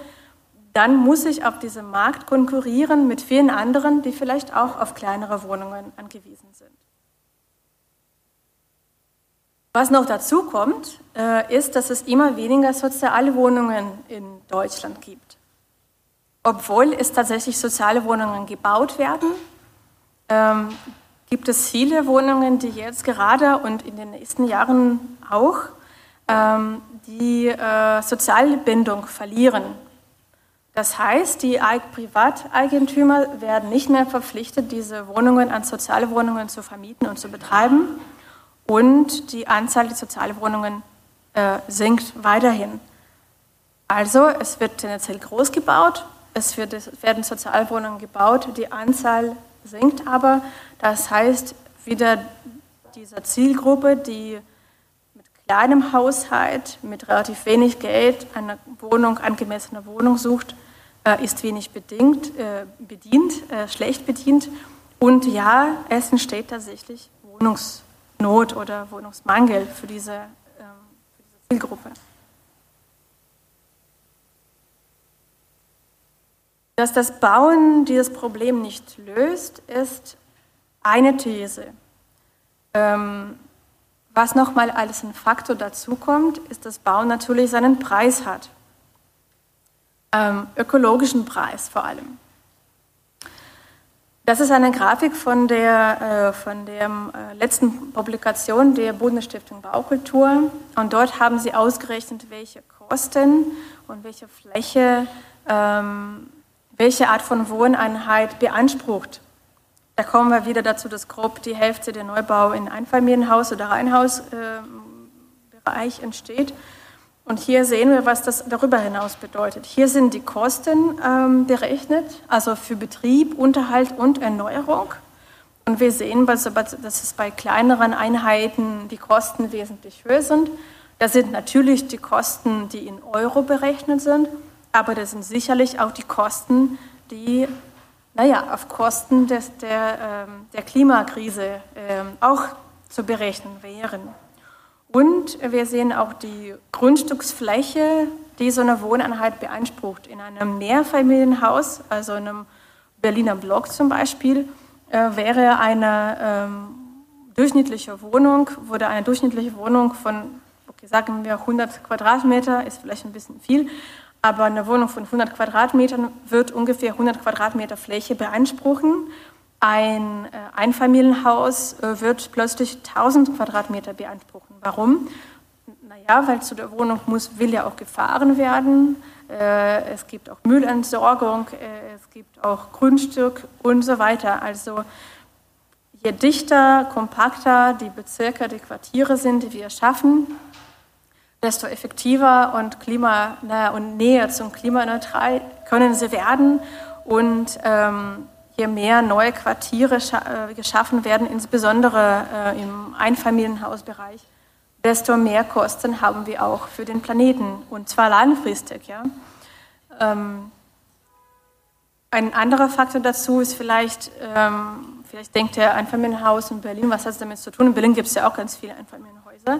dann muss ich auf diesem Markt konkurrieren mit vielen anderen, die vielleicht auch auf kleinere Wohnungen angewiesen sind. Was noch dazu kommt, äh, ist, dass es immer weniger soziale Wohnungen in Deutschland gibt. Obwohl es tatsächlich soziale Wohnungen gebaut werden, ähm, gibt es viele Wohnungen, die jetzt gerade und in den nächsten Jahren auch ähm, die äh, soziale Bindung verlieren. Das heißt, die Privateigentümer werden nicht mehr verpflichtet, diese Wohnungen an soziale Wohnungen zu vermieten und zu betreiben. Und die Anzahl der sozialen Wohnungen äh, sinkt weiterhin. Also es wird tendenziell groß gebaut, es, werden Sozialwohnungen gebaut, die Anzahl sinkt aber. Das heißt, wieder dieser Zielgruppe, die kleinem Haushalt mit relativ wenig Geld eine Wohnung, angemessene Wohnung sucht, ist wenig bedingt, äh, bedient, äh, schlecht bedient. Und ja, es entsteht tatsächlich Wohnungsnot oder Wohnungsmangel für diese, ähm, für diese Zielgruppe. Dass das Bauen dieses Problem nicht löst, ist eine These. Ähm, was nochmal als ein Faktor dazukommt, ist, dass Bauen natürlich seinen Preis hat. Ähm, ökologischen Preis vor allem. Das ist eine Grafik von der, äh, von der äh, letzten Publikation der Bundesstiftung Baukultur. Und dort haben sie ausgerechnet, welche Kosten und welche Fläche, ähm, welche Art von Wohneinheit beansprucht da kommen wir wieder dazu, dass grob die Hälfte der Neubau in Einfamilienhaus- oder Reihenhausbereich äh, entsteht. Und hier sehen wir, was das darüber hinaus bedeutet. Hier sind die Kosten ähm, berechnet, also für Betrieb, Unterhalt und Erneuerung. Und wir sehen, dass es bei kleineren Einheiten die Kosten wesentlich höher sind. Das sind natürlich die Kosten, die in Euro berechnet sind, aber das sind sicherlich auch die Kosten, die naja, auf Kosten des, der, ähm, der Klimakrise ähm, auch zu berechnen wären. Und wir sehen auch die Grundstücksfläche, die so eine Wohneinheit beansprucht. In einem Mehrfamilienhaus, also einem Berliner Block zum Beispiel, äh, wäre eine ähm, durchschnittliche Wohnung, wurde eine durchschnittliche Wohnung von, okay, sagen wir 100 Quadratmeter, ist vielleicht ein bisschen viel, aber eine Wohnung von 100 Quadratmetern wird ungefähr 100 Quadratmeter Fläche beanspruchen. Ein äh, Einfamilienhaus äh, wird plötzlich 1000 Quadratmeter beanspruchen. Warum? Naja, weil zu der Wohnung muss, will ja auch gefahren werden. Äh, es gibt auch Müllentsorgung, es gibt auch Grundstück und so weiter. Also je dichter, kompakter die Bezirke, die Quartiere sind, die wir schaffen, desto effektiver und, klima, und näher zum klimaneutral können sie werden. Und ähm, je mehr neue Quartiere äh, geschaffen werden, insbesondere äh, im Einfamilienhausbereich, desto mehr Kosten haben wir auch für den Planeten und zwar langfristig. Ja? Ähm, ein anderer Faktor dazu ist vielleicht, ähm, vielleicht denkt der Einfamilienhaus in Berlin, was hat es damit zu tun? In Berlin gibt es ja auch ganz viele Einfamilienhäuser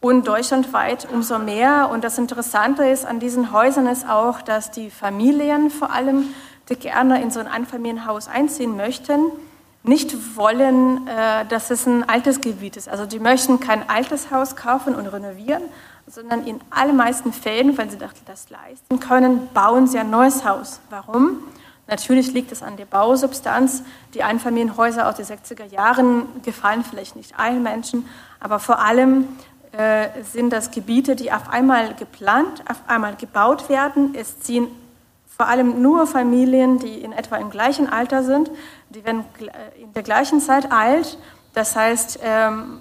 und deutschlandweit umso mehr. Und das Interessante ist an diesen Häusern ist auch, dass die Familien vor allem, die gerne in so ein Einfamilienhaus einziehen möchten, nicht wollen, äh, dass es ein altes Gebiet ist. Also die möchten kein altes Haus kaufen und renovieren, sondern in allermeisten Fällen, wenn sie das leisten können, bauen sie ein neues Haus. Warum? Natürlich liegt es an der Bausubstanz. Die Einfamilienhäuser aus den 60er Jahren gefallen vielleicht nicht allen Menschen, aber vor allem äh, sind das Gebiete, die auf einmal geplant, auf einmal gebaut werden. Es ziehen vor allem nur Familien, die in etwa im gleichen Alter sind, die werden äh, in der gleichen Zeit alt. Das heißt, ähm,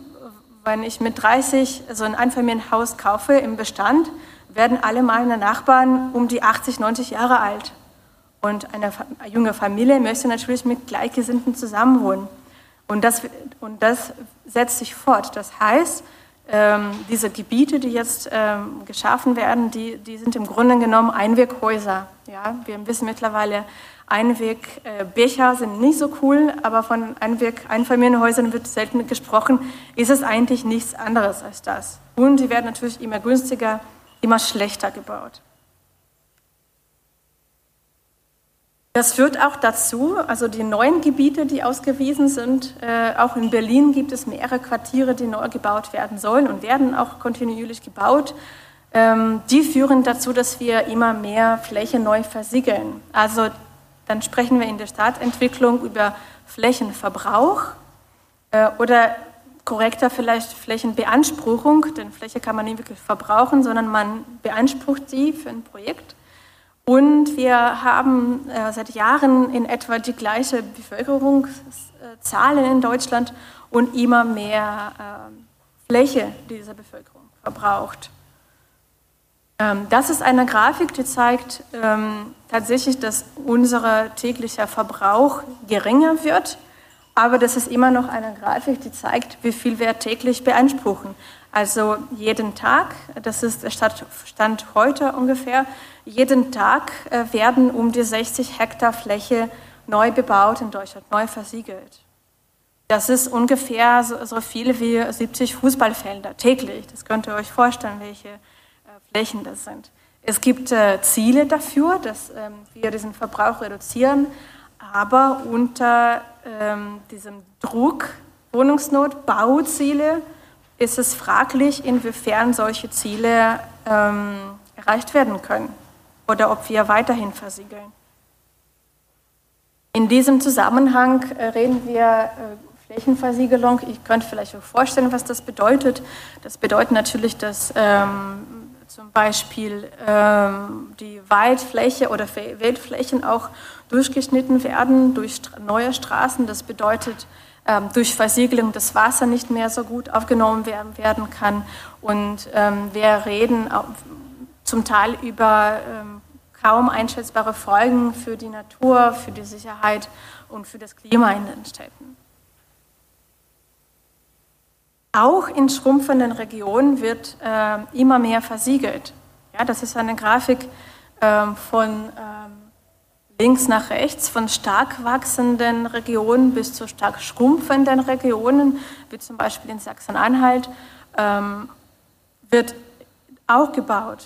wenn ich mit 30 so ein Einfamilienhaus kaufe im Bestand, werden alle meine Nachbarn um die 80, 90 Jahre alt. Und eine junge Familie möchte natürlich mit Gleichgesinnten zusammenwohnen. Und das, und das setzt sich fort. Das heißt, ähm, diese Gebiete, die jetzt ähm, geschaffen werden, die, die sind im Grunde genommen Einweghäuser. Ja? Wir wissen mittlerweile, Einwegbecher sind nicht so cool, aber von Einweg-Einfamilienhäusern wird selten gesprochen. Ist es eigentlich nichts anderes als das. Und die werden natürlich immer günstiger, immer schlechter gebaut. Das führt auch dazu, also die neuen Gebiete, die ausgewiesen sind, äh, auch in Berlin gibt es mehrere Quartiere, die neu gebaut werden sollen und werden auch kontinuierlich gebaut. Ähm, die führen dazu, dass wir immer mehr Fläche neu versiegeln. Also dann sprechen wir in der Stadtentwicklung über Flächenverbrauch äh, oder korrekter vielleicht Flächenbeanspruchung, denn Fläche kann man nicht wirklich verbrauchen, sondern man beansprucht sie für ein Projekt. Und wir haben äh, seit Jahren in etwa die gleiche Bevölkerungszahlen in Deutschland und immer mehr äh, Fläche dieser Bevölkerung verbraucht. Ähm, das ist eine Grafik, die zeigt ähm, tatsächlich, dass unser täglicher Verbrauch geringer wird, aber das ist immer noch eine Grafik, die zeigt, wie viel wir täglich beanspruchen. Also jeden Tag, das ist der Stand heute ungefähr, jeden Tag äh, werden um die 60 Hektar Fläche neu bebaut in Deutschland, neu versiegelt. Das ist ungefähr so, so viel wie 70 Fußballfelder täglich. Das könnt ihr euch vorstellen, welche Flächen das sind. Es gibt äh, Ziele dafür, dass ähm, wir diesen Verbrauch reduzieren, aber unter ähm, diesem Druck, Wohnungsnot, Bauziele, ist es fraglich, inwiefern solche Ziele ähm, erreicht werden können oder ob wir weiterhin versiegeln. In diesem Zusammenhang äh, reden wir äh, Flächenversiegelung. Ich könnte vielleicht auch vorstellen, was das bedeutet. Das bedeutet natürlich, dass ähm, zum Beispiel ähm, die Waldfläche oder Wildflächen auch durchgeschnitten werden durch neue Straßen. Das bedeutet, ähm, durch Versiegelung das Wasser nicht mehr so gut aufgenommen werden, werden kann. Und ähm, wir reden zum Teil über ähm, kaum einschätzbare Folgen für die Natur, für die Sicherheit und für das Klima in den Städten. Auch in schrumpfenden Regionen wird äh, immer mehr versiegelt. Ja, das ist eine Grafik äh, von ähm, links nach rechts, von stark wachsenden Regionen bis zu stark schrumpfenden Regionen, wie zum Beispiel in Sachsen-Anhalt, ähm, wird auch gebaut.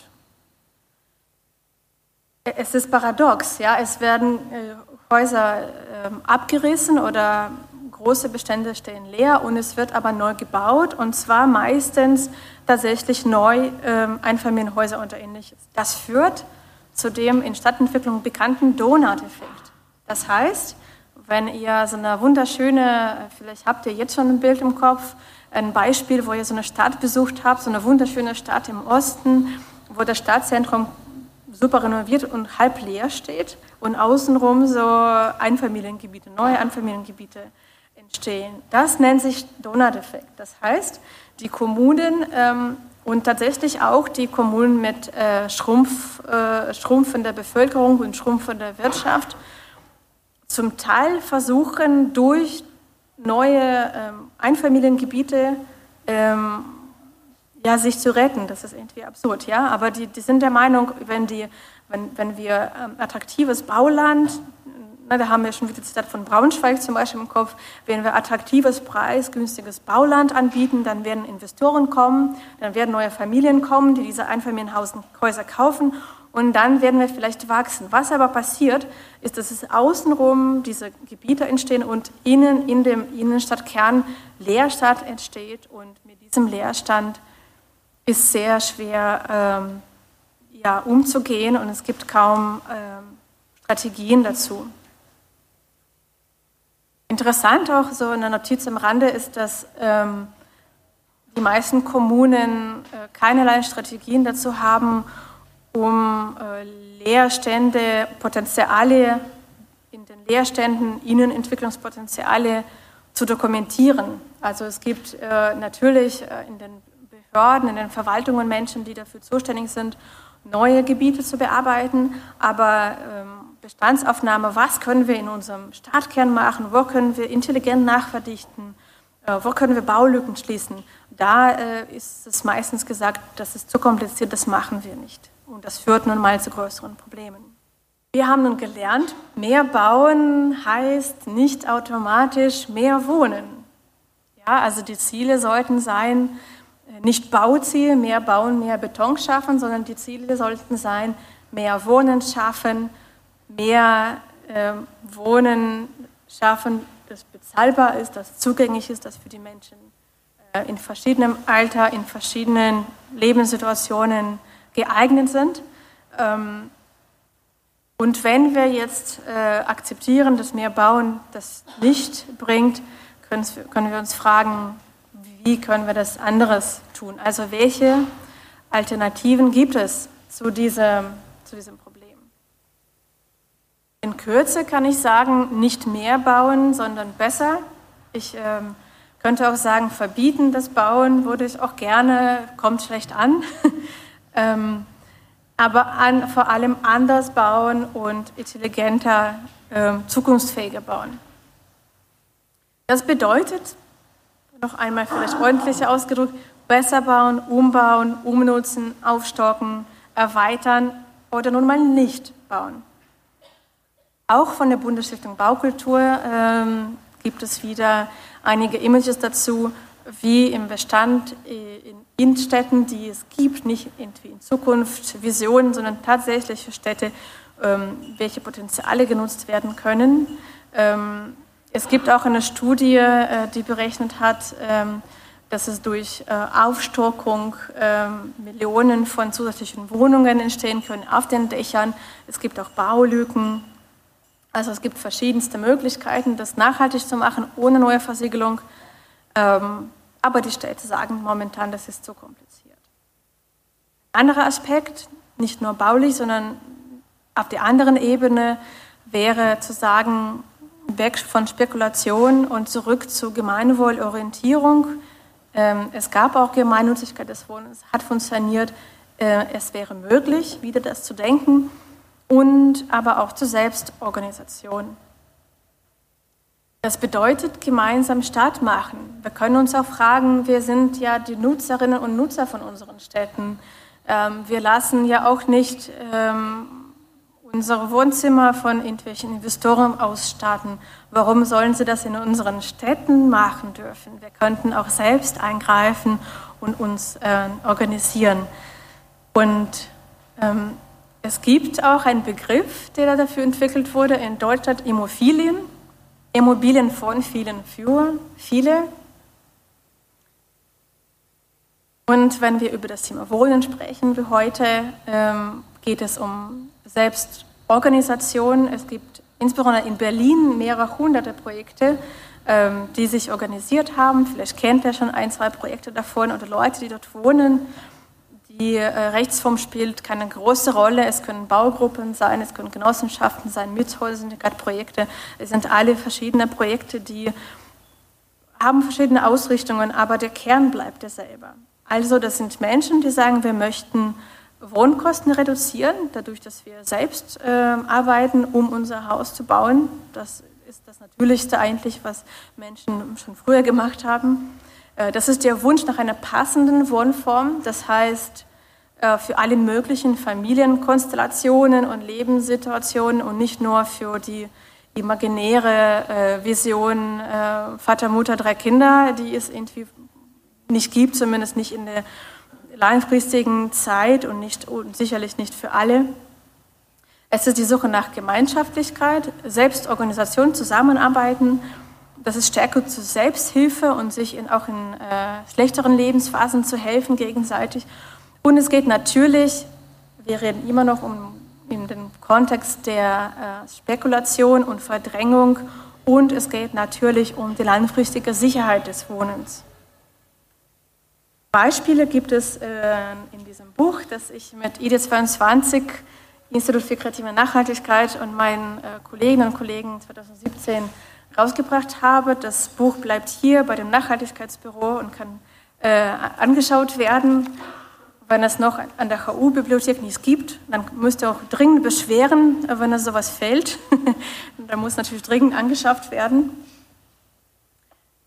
Es ist paradox, ja, es werden äh, Häuser äh, abgerissen oder große Bestände stehen leer und es wird aber neu gebaut und zwar meistens tatsächlich neu äh, Einfamilienhäuser und ähnliches. Das führt zu dem in Stadtentwicklung bekannten Donut-Effekt. Das heißt, wenn ihr so eine wunderschöne, vielleicht habt ihr jetzt schon ein Bild im Kopf, ein Beispiel, wo ihr so eine Stadt besucht habt, so eine wunderschöne Stadt im Osten, wo das Stadtzentrum super renoviert und halb leer steht und außenrum so Einfamiliengebiete, neue Einfamiliengebiete entstehen. Das nennt sich Donut-Effekt. Das heißt, die Kommunen ähm, und tatsächlich auch die Kommunen mit äh, Schrumpf, äh, schrumpfender Bevölkerung und schrumpfender Wirtschaft zum Teil versuchen, durch neue ähm, Einfamiliengebiete ähm, ja, sich zu retten. Das ist irgendwie absurd, ja. Aber die, die sind der Meinung, wenn, die, wenn, wenn wir ähm, attraktives Bauland na, da haben wir schon wieder die Stadt von Braunschweig zum Beispiel im Kopf. Wenn wir attraktives, preisgünstiges Bauland anbieten, dann werden Investoren kommen, dann werden neue Familien kommen, die diese Einfamilienhäuser kaufen und dann werden wir vielleicht wachsen. Was aber passiert, ist, dass es außenrum diese Gebiete entstehen und innen in dem Innenstadtkern Leerstand entsteht und mit diesem Leerstand ist sehr schwer ähm, ja, umzugehen und es gibt kaum ähm, Strategien dazu. Interessant auch so eine Notiz am Rande ist, dass ähm, die meisten Kommunen äh, keinerlei Strategien dazu haben, um äh, Leerstände, Potenziale in den Leerständen, Innenentwicklungspotenziale zu dokumentieren. Also es gibt äh, natürlich äh, in den Behörden, in den Verwaltungen Menschen, die dafür zuständig sind, neue Gebiete zu bearbeiten, aber ähm, Bestandsaufnahme, was können wir in unserem Stadtkern machen, wo können wir intelligent nachverdichten, äh, wo können wir Baulücken schließen. Da äh, ist es meistens gesagt, das ist zu kompliziert, das machen wir nicht. Und das führt nun mal zu größeren Problemen. Wir haben nun gelernt, mehr bauen heißt nicht automatisch mehr wohnen. Ja, also die Ziele sollten sein, äh, nicht Bauziel, mehr bauen, mehr Beton schaffen, sondern die Ziele sollten sein, mehr Wohnen schaffen, mehr äh, Wohnen schaffen, das bezahlbar ist, das zugänglich ist, das für die Menschen äh, in verschiedenem Alter, in verschiedenen Lebenssituationen geeignet sind. Ähm, und wenn wir jetzt äh, akzeptieren, dass mehr Bauen das nicht bringt, können wir uns fragen, wie können wir das anderes tun? Also welche Alternativen gibt es zu diesem, zu diesem Problem? In Kürze kann ich sagen, nicht mehr bauen, sondern besser. Ich ähm, könnte auch sagen, verbieten das Bauen würde ich auch gerne, kommt schlecht an. ähm, aber an, vor allem anders bauen und intelligenter, ähm, zukunftsfähiger bauen. Das bedeutet, noch einmal vielleicht freundlicher ausgedrückt, besser bauen, umbauen, umnutzen, aufstocken, erweitern oder nun mal nicht bauen. Auch von der Bundesstiftung Baukultur ähm, gibt es wieder einige Images dazu, wie im Bestand äh, in Innenstädten, die es gibt, nicht irgendwie in Zukunft Visionen, sondern tatsächliche Städte, ähm, welche Potenziale genutzt werden können. Ähm, es gibt auch eine Studie, äh, die berechnet hat, ähm, dass es durch äh, Aufstockung ähm, Millionen von zusätzlichen Wohnungen entstehen können auf den Dächern. Es gibt auch Baulücken. Also es gibt verschiedenste Möglichkeiten, das nachhaltig zu machen, ohne neue Versiegelung. Ähm, aber die Städte sagen momentan, das ist zu kompliziert. Anderer Aspekt, nicht nur baulich, sondern auf der anderen Ebene wäre zu sagen, weg von Spekulation und zurück zu Gemeinwohlorientierung. Ähm, es gab auch Gemeinnützigkeit des Wohnens, hat funktioniert. Äh, es wäre möglich, wieder das zu denken und aber auch zur Selbstorganisation. Das bedeutet gemeinsam Stadt machen. Wir können uns auch fragen, wir sind ja die Nutzerinnen und Nutzer von unseren Städten. Ähm, wir lassen ja auch nicht ähm, unsere Wohnzimmer von irgendwelchen Investoren ausstatten. Warum sollen sie das in unseren Städten machen dürfen? Wir könnten auch selbst eingreifen und uns äh, organisieren. Und ähm, es gibt auch einen Begriff, der dafür entwickelt wurde in Deutschland, Immobilien. Immobilien von vielen für viele. Und wenn wir über das Thema Wohnen sprechen wie heute, ähm, geht es um Selbstorganisation. Es gibt insbesondere in Berlin mehrere hunderte Projekte, ähm, die sich organisiert haben. Vielleicht kennt ihr schon ein, zwei Projekte davon oder Leute, die dort wohnen. Die äh, Rechtsform spielt keine große Rolle. Es können Baugruppen sein, es können Genossenschaften sein, Mithäuser-Projekte. Es sind alle verschiedene Projekte, die haben verschiedene Ausrichtungen, aber der Kern bleibt derselbe. Also das sind Menschen, die sagen, wir möchten Wohnkosten reduzieren, dadurch, dass wir selbst äh, arbeiten, um unser Haus zu bauen. Das ist das Natürlichste eigentlich, was Menschen schon früher gemacht haben. Äh, das ist der Wunsch nach einer passenden Wohnform, das heißt äh, für alle möglichen Familienkonstellationen und Lebenssituationen und nicht nur für die imaginäre äh, Vision Vater, Mutter, drei Kinder, die es irgendwie nicht gibt, zumindest nicht in der langfristigen Zeit und, nicht, und sicherlich nicht für alle. Es ist die Suche nach Gemeinschaftlichkeit, Selbstorganisation, Zusammenarbeiten. Das ist Stärke zur Selbsthilfe und sich in, auch in äh, schlechteren Lebensphasen zu helfen gegenseitig. Und es geht natürlich, wir reden immer noch um in dem Kontext der äh, Spekulation und Verdrängung und es geht natürlich um die langfristige Sicherheit des Wohnens. Beispiele gibt es äh, in diesem Buch, das ich mit ID22, Institut für kreative Nachhaltigkeit und meinen äh, Kolleginnen und Kollegen 2017 rausgebracht habe. Das Buch bleibt hier bei dem Nachhaltigkeitsbüro und kann äh, angeschaut werden. Wenn es noch an der HU-Bibliothek nichts gibt, dann müsst ihr auch dringend beschweren, wenn es sowas fällt. dann muss natürlich dringend angeschafft werden.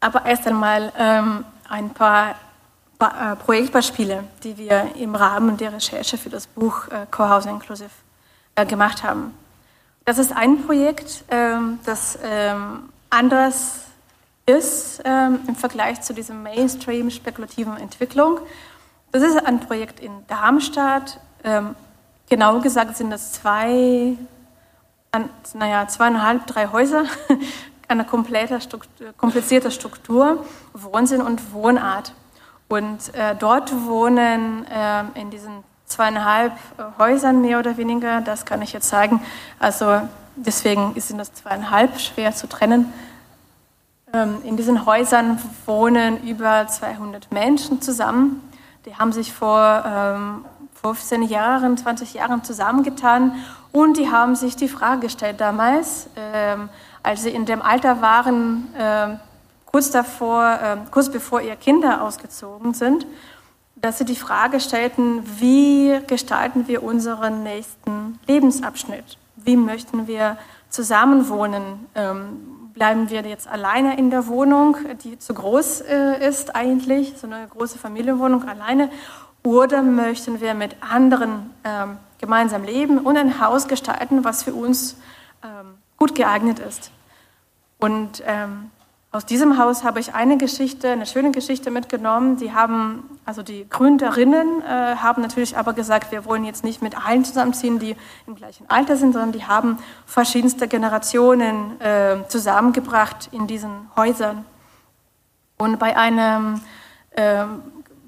Aber erst einmal ähm, ein paar äh, Projektbeispiele, die wir im Rahmen der Recherche für das Buch äh, Co-Housing Inclusive äh, gemacht haben. Das ist ein Projekt, ähm, das ähm, anders ist ähm, im Vergleich zu dieser Mainstream-spekulativen Entwicklung. Das ist ein Projekt in Darmstadt. genau gesagt sind das zwei an, naja, zweieinhalb, drei Häuser, eine komplette Struktur, komplizierte Struktur, Wohnsinn und Wohnart. Und äh, dort wohnen äh, in diesen zweieinhalb äh, Häusern mehr oder weniger, das kann ich jetzt sagen. Also deswegen sind das zweieinhalb schwer zu trennen. Ähm, in diesen Häusern wohnen über 200 Menschen zusammen. Die haben sich vor ähm, 15 Jahren, 20 Jahren zusammengetan und die haben sich die Frage gestellt damals, ähm, als sie in dem Alter waren, äh, kurz, davor, äh, kurz bevor ihre Kinder ausgezogen sind, dass sie die Frage stellten, wie gestalten wir unseren nächsten Lebensabschnitt? Wie möchten wir zusammenwohnen? Ähm, bleiben wir jetzt alleine in der Wohnung, die zu groß äh, ist eigentlich, so eine große Familienwohnung alleine? Oder möchten wir mit anderen ähm, gemeinsam leben und ein Haus gestalten, was für uns ähm, gut geeignet ist? Und ähm, aus diesem Haus habe ich eine Geschichte, eine schöne Geschichte mitgenommen. Die haben, also die Gründerinnen äh, haben natürlich aber gesagt, wir wollen jetzt nicht mit allen zusammenziehen, die im gleichen Alter sind, sondern die haben verschiedenste Generationen äh, zusammengebracht in diesen Häusern. Und bei einem äh,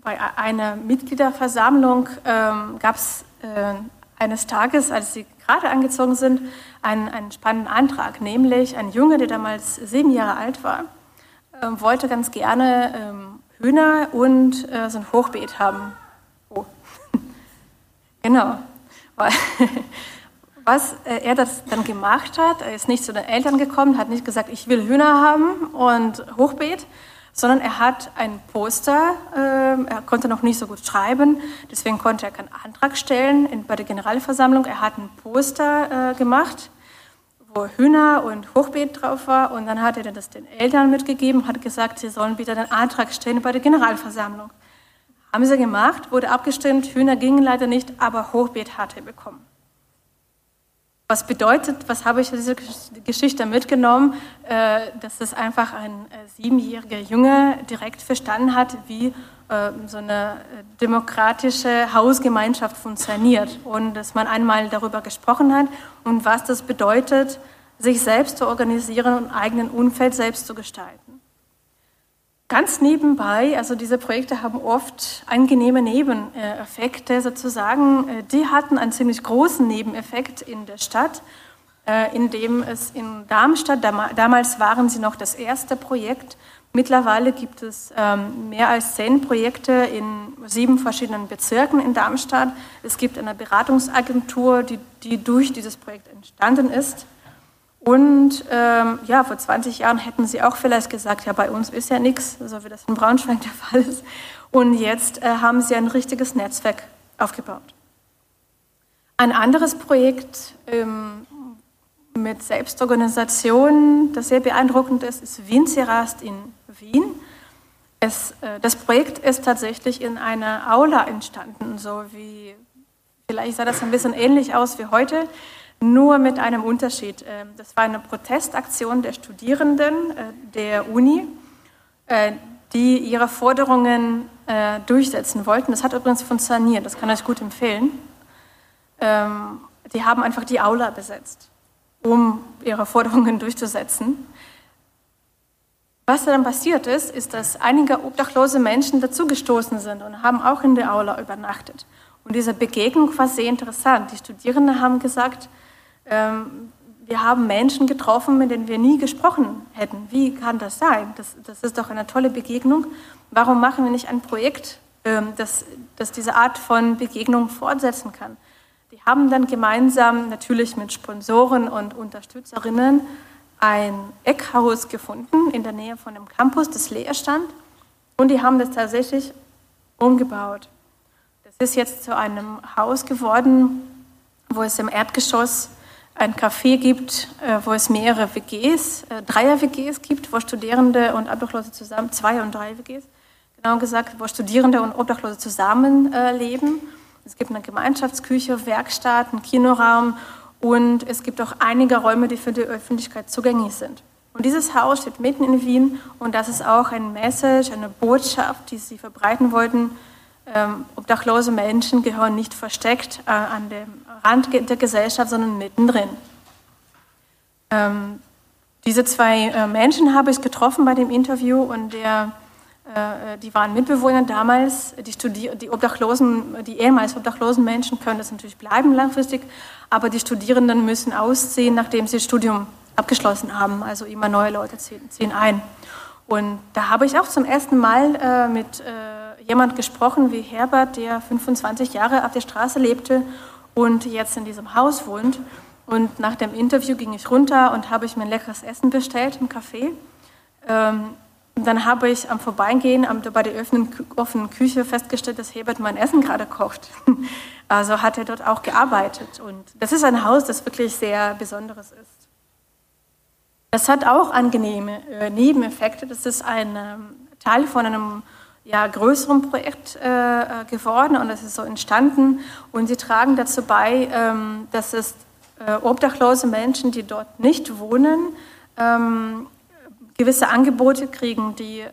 bei einer Mitgliederversammlung ähm, gab es äh, eines Tages, als sie gerade angezogen sind, einen, einen spannenden Antrag, nämlich ein Junge, der damals sieben Jahre alt war, äh, wollte ganz gerne ähm, Hühner und äh, so ein Hochbeet haben. Oh. genau. Was äh, er das dann gemacht hat, er ist nicht zu den Eltern gekommen, hat nicht gesagt, ich will Hühner haben und Hochbeet, sondern er hat ein Poster, äh, er konnte noch nicht so gut schreiben, deswegen konnte er keinen Antrag stellen in, bei der Generalversammlung. Er hat ein Poster äh, gemacht, wo Hühner und Hochbeet drauf war und dann hat er das den Eltern mitgegeben, hat gesagt, sie sollen bitte den Antrag stellen bei der Generalversammlung. Haben sie gemacht, wurde abgestimmt, Hühner gingen leider nicht, aber Hochbeet hat er bekommen. Was bedeutet, was habe ich aus dieser Geschichte mitgenommen, äh, dass es einfach ein äh, siebenjähriger Junge direkt verstanden hat, wie äh, so eine demokratische Hausgemeinschaft funktioniert und dass man einmal darüber gesprochen hat und was das bedeutet, sich selbst zu organisieren und eigenen Umfeld selbst zu gestalten. Ganz nebenbei, also diese Projekte haben oft angenehme Nebeneffekte sozusagen. Äh, die hatten einen ziemlich großen Nebeneffekt in der Stadt, äh, in dem es in Darmstadt, damals waren sie noch das erste Projekt, mittlerweile gibt es ähm, mehr als zehn Projekte in sieben verschiedenen Bezirken in Darmstadt. Es gibt eine Beratungsagentur, die, die durch dieses Projekt entstanden ist. Und ähm, ja, vor 20 Jahren hätten sie auch vielleicht gesagt, ja, bei uns ist ja nichts, so wie das in Braunschweig der Fall ist. Und jetzt äh, haben sie ein richtiges Netzwerk aufgebaut. Ein anderes Projekt ähm, mit Selbstorganisation, das sehr beeindruckend ist, ist Winzerast in Wien. Es, äh, das Projekt ist tatsächlich in einer Aula entstanden, so wie, vielleicht sah das ein bisschen ähnlich aus wie heute. Nur mit einem Unterschied. Ähm, das war eine Protestaktion der Studierenden äh, der Uni, äh, die ihre Forderungen äh, durchsetzen wollten. Das hat übrigens funktioniert, das kann ich gut empfehlen. Ähm, die haben einfach die Aula besetzt, um ihre Forderungen durchzusetzen. Was dann passiert ist, ist, dass einige obdachlose Menschen dazugestoßen sind und haben auch in der Aula übernachtet. Und diese Begegnung war sehr interessant. Die Studierenden haben gesagt, wir haben Menschen getroffen, mit denen wir nie gesprochen hätten. Wie kann das sein? Das, das ist doch eine tolle Begegnung. Warum machen wir nicht ein Projekt, ähm, das, das diese Art von Begegnung fortsetzen kann? Die haben dann gemeinsam natürlich mit Sponsoren und Unterstützerinnen ein Eckhaus gefunden in der Nähe von dem Campus, das leer stand. Und die haben das tatsächlich umgebaut. Das ist jetzt zu einem Haus geworden, wo es im Erdgeschoss ein Café gibt, äh, wo es mehrere WGs, äh, Dreier-WGs gibt, wo Studierende und Obdachlose zusammen, zwei und drei WGs, genau gesagt, wo Studierende und Obdachlose zusammenleben. Es gibt eine Gemeinschaftsküche, Werkstatt, einen Kinoraum und es gibt auch einige Räume, die für die Öffentlichkeit zugänglich sind. Und dieses Haus steht mitten in Wien und das ist auch ein Message, eine Botschaft, die sie verbreiten wollten. Ähm, obdachlose Menschen gehören nicht versteckt äh, an dem Rand der Gesellschaft, sondern mittendrin. Ähm, diese zwei äh, Menschen habe ich getroffen bei dem Interview und der, äh, die waren Mitbewohner damals. Die, die Obdachlosen, die ehemals obdachlosen Menschen können das natürlich bleiben langfristig, aber die Studierenden müssen ausziehen, nachdem sie das Studium abgeschlossen haben. Also immer neue Leute ziehen, ein. Und da habe ich auch zum ersten Mal mit jemand gesprochen wie Herbert, der 25 Jahre auf der Straße lebte und jetzt in diesem Haus wohnt. Und nach dem Interview ging ich runter und habe ich mir ein leckeres Essen bestellt im Café. Ähm, dann habe ich am Vorbeigehen bei der offenen, offenen Küche festgestellt, dass Herbert mein Essen gerade kocht. Also hat er dort auch gearbeitet. Und das ist ein Haus, das wirklich sehr Besonderes ist. Das hat auch angenehme äh, Nebeneffekte. Das ist ein ähm, Teil von einem ja, größeren Projekt äh, äh, geworden und das ist so entstanden. Und sie tragen dazu bei, ähm, dass es äh, obdachlose Menschen, die dort nicht wohnen, ähm, gewisse Angebote kriegen, die äh,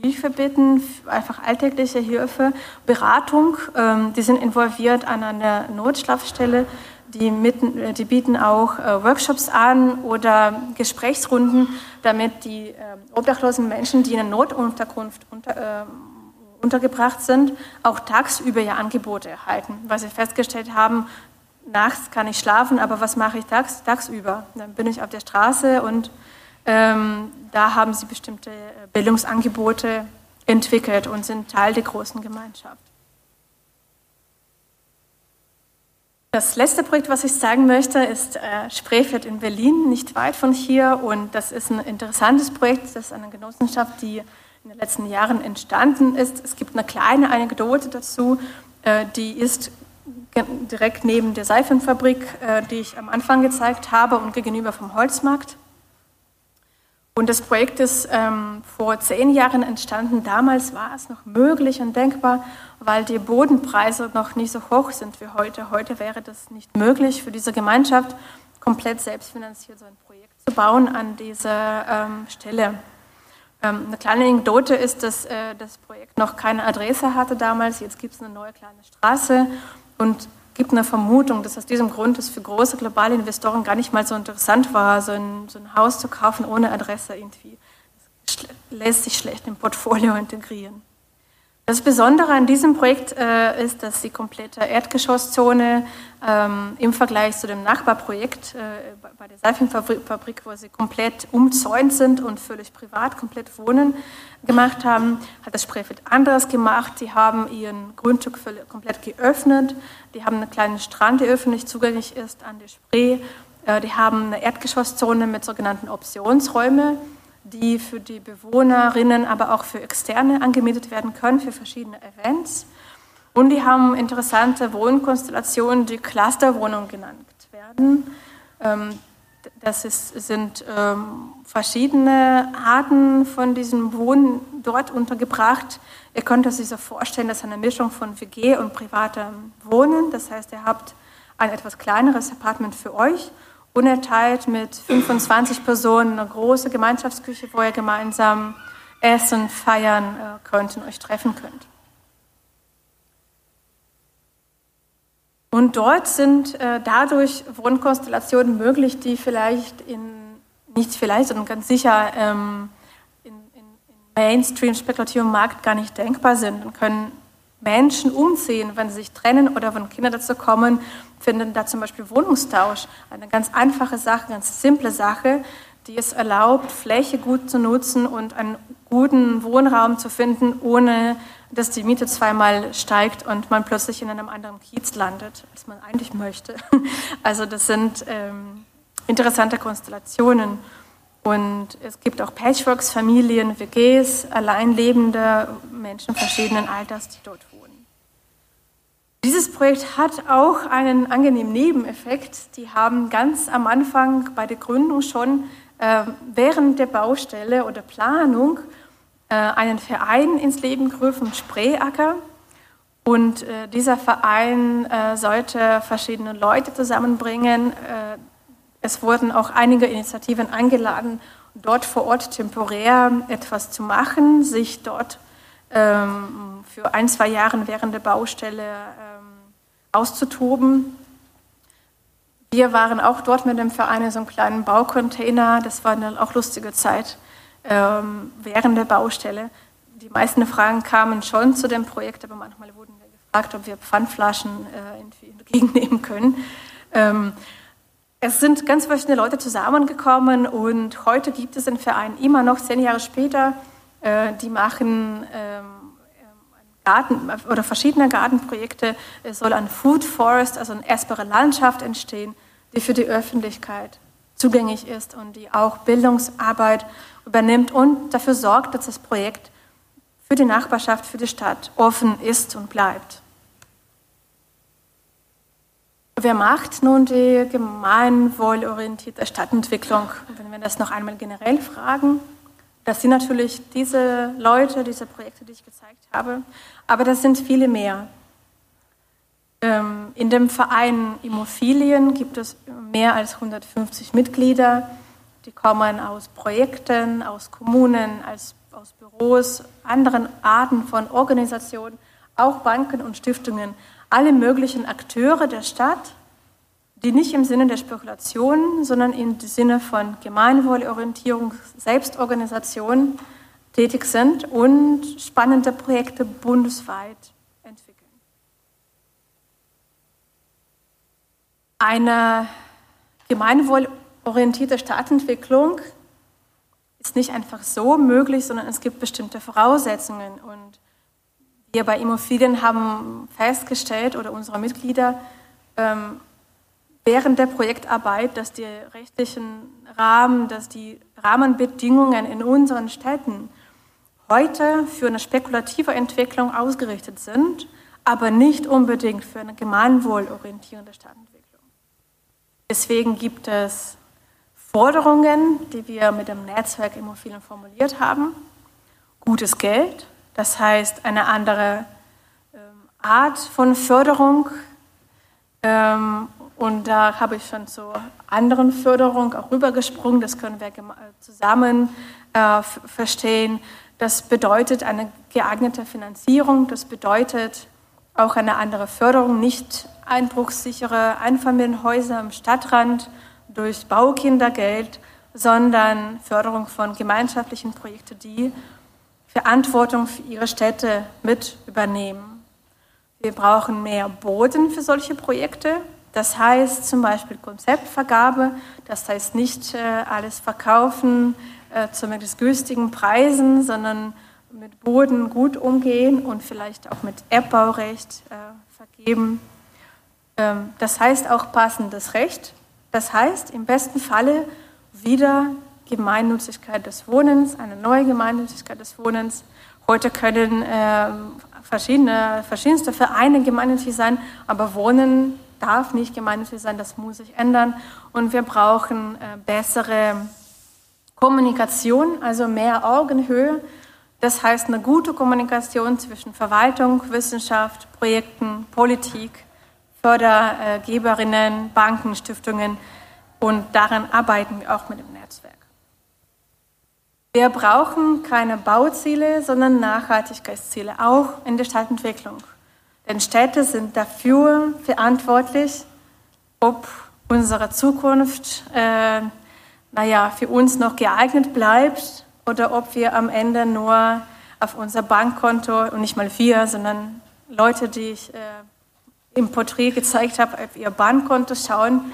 Hilfe bitten, einfach alltägliche Hilfe, Beratung. Ähm, die sind involviert an einer Notschlafstelle. Die, mitten, äh, die bieten auch äh, Workshops an oder Gesprächsrunden, damit die äh, obdachlosen Menschen, die in einer Notunterkunft unter, äh, untergebracht sind, auch tagsüber ja Angebote erhalten, weil sie festgestellt haben, nachts kann ich schlafen, aber was mache ich tags, tagsüber? Dann bin ich auf der Straße und ähm, da haben sie bestimmte äh, Bildungsangebote entwickelt und sind Teil der großen Gemeinschaft. Das letzte Projekt, was ich sagen möchte, ist äh, Spreefeld in Berlin, nicht weit von hier. Und das ist ein interessantes Projekt. Das ist eine Genossenschaft, die in den letzten Jahren entstanden ist. Es gibt eine kleine Anekdote dazu, äh, die ist direkt neben der Seifenfabrik, äh, die ich am Anfang gezeigt habe und gegenüber vom Holzmarkt. Und das Projekt ist ähm, vor zehn Jahren entstanden. Damals war es noch möglich und denkbar, weil die Bodenpreise noch nicht so hoch sind wie heute. Heute wäre das nicht möglich für diese Gemeinschaft, komplett selbstfinanziert so ein Projekt zu bauen an dieser ähm, Stelle. Ähm, eine kleine Anekdote ist, dass äh, das Projekt noch keine Adresse hatte damals. Jetzt gibt es eine neue kleine Straße und gibt eine Vermutung, dass aus diesem Grund es für große globale Investoren gar nicht mal so interessant war, so ein, so ein Haus zu kaufen ohne Adresse irgendwie. Das lässt sich schlecht im Portfolio integrieren. Das Besondere an diesem Projekt äh, ist, dass die komplette Erdgeschosszone ähm, im Vergleich zu dem Nachbarprojekt äh, bei der Seifenfabrik, wo sie komplett umzäunt sind und völlig privat, komplett wohnen, gemacht haben, hat das Spreefeld anderes gemacht. Sie haben ihren Grundstück komplett geöffnet. Die haben einen kleinen Strand, der öffentlich zugänglich ist an der Spree. Äh, die haben eine Erdgeschosszone mit sogenannten Optionsräumen die für die Bewohnerinnen, aber auch für Externe angemietet werden können für verschiedene Events. Und die haben interessante Wohnkonstellationen, die Clusterwohnungen genannt werden. Ähm, das ist, sind ähm, verschiedene Arten von diesem Wohnen dort untergebracht. Ihr könnt euch so vorstellen, das ist eine Mischung von WG und privatem Wohnen. Das heißt, ihr habt ein etwas kleineres Apartment für euch unerteilt mit 25 Personen, eine große Gemeinschaftsküche, wo ihr gemeinsam essen, feiern äh, könnt und euch treffen könnt. Und dort sind äh, dadurch Wohnkonstellationen möglich, die vielleicht in, nicht vielleicht, sondern ganz sicher ähm, in Mainstream-spekulativem Markt gar nicht denkbar sind und können Menschen umziehen, wenn sie sich trennen oder wenn Kinder dazu kommen, finden da zum Beispiel Wohnungstausch. Eine ganz einfache Sache, ganz simple Sache, die es erlaubt, Fläche gut zu nutzen und einen guten Wohnraum zu finden, ohne dass die Miete zweimal steigt und man plötzlich in einem anderen Kiez landet, als man eigentlich möchte. Also das sind ähm, interessante Konstellationen. Und es gibt auch Patchworks, Familien, WGs, alleinlebende Menschen verschiedenen Alters, die dort wohnen. Dieses Projekt hat auch einen angenehmen Nebeneffekt. Die haben ganz am Anfang bei der Gründung schon äh, während der Baustelle oder Planung äh, einen Verein ins Leben gerufen, Spreeacker. Und äh, dieser Verein äh, sollte verschiedene Leute zusammenbringen. Äh, es wurden auch einige Initiativen eingeladen, dort vor Ort temporär etwas zu machen, sich dort ähm, für ein, zwei Jahre während der Baustelle ähm, auszutoben. Wir waren auch dort mit dem Verein in so einem kleinen Baucontainer. Das war eine auch lustige Zeit ähm, während der Baustelle. Die meisten Fragen kamen schon zu dem Projekt, aber manchmal wurden wir gefragt, ob wir Pfandflaschen äh, entgegennehmen können. Ähm, es sind ganz verschiedene Leute zusammengekommen und heute gibt es den Verein immer noch, zehn Jahre später. Äh, die machen ähm, Garten oder verschiedene Gartenprojekte. Es soll ein Food Forest, also eine essbare Landschaft entstehen, die für die Öffentlichkeit zugänglich ist und die auch Bildungsarbeit übernimmt und dafür sorgt, dass das Projekt für die Nachbarschaft, für die Stadt offen ist und bleibt. Wer macht nun die gemeinwohlorientierte Stadtentwicklung? Wenn wir das noch einmal generell fragen, das sind natürlich diese Leute, diese Projekte, die ich gezeigt habe, aber das sind viele mehr. Ähm, in dem Verein Immophilien gibt es mehr als 150 Mitglieder. Die kommen aus Projekten, aus Kommunen, aus Büros, anderen Arten von Organisationen, auch Banken und Stiftungen alle möglichen Akteure der Stadt, die nicht im Sinne der Spekulation, sondern im Sinne von Gemeinwohlorientierung, Selbstorganisation tätig sind und spannende Projekte bundesweit entwickeln. Eine gemeinwohlorientierte Stadtentwicklung ist nicht einfach so möglich, sondern es gibt bestimmte Voraussetzungen und wir bei Immobilien haben festgestellt oder unsere Mitglieder ähm, während der Projektarbeit, dass die rechtlichen Rahmen, dass die Rahmenbedingungen in unseren Städten heute für eine spekulative Entwicklung ausgerichtet sind, aber nicht unbedingt für eine gemeinwohlorientierende Stadtentwicklung. Deswegen gibt es Forderungen, die wir mit dem Netzwerk Immobilien formuliert haben. Gutes Geld, das heißt, eine andere ähm, Art von Förderung. Ähm, und da habe ich schon zur anderen Förderung auch rübergesprungen. Das können wir zusammen äh, verstehen. Das bedeutet eine geeignete Finanzierung. Das bedeutet auch eine andere Förderung, nicht einbruchssichere Einfamilienhäuser am Stadtrand durch Baukindergeld, sondern Förderung von gemeinschaftlichen Projekten, die Verantwortung für ihre Städte mit übernehmen. Wir brauchen mehr Boden für solche Projekte. Das heißt zum Beispiel Konzeptvergabe, das heißt nicht äh, alles verkaufen äh, zu möglichst günstigen Preisen, sondern mit Boden gut umgehen und vielleicht auch mit Erbbaurecht äh, vergeben. Ähm, das heißt auch passendes Recht. Das heißt im besten Falle wieder Gemeinnützigkeit des Wohnens, eine neue Gemeinnützigkeit des Wohnens. Heute können äh, verschiedene, verschiedenste Vereine gemeinnützig sein, aber Wohnen darf nicht gemeinnützig sein, das muss sich ändern. Und wir brauchen äh, bessere Kommunikation, also mehr Augenhöhe. Das heißt eine gute Kommunikation zwischen Verwaltung, Wissenschaft, Projekten, Politik, Fördergeberinnen, Banken, Stiftungen. Und daran arbeiten wir auch mit dem Netzwerk. Wir brauchen keine Bauziele, sondern Nachhaltigkeitsziele, auch in der Stadtentwicklung. Denn Städte sind dafür verantwortlich, ob unsere Zukunft, äh, naja, für uns noch geeignet bleibt oder ob wir am Ende nur auf unser Bankkonto und nicht mal wir, sondern Leute, die ich äh, im Porträt gezeigt habe, auf ihr Bankkonto schauen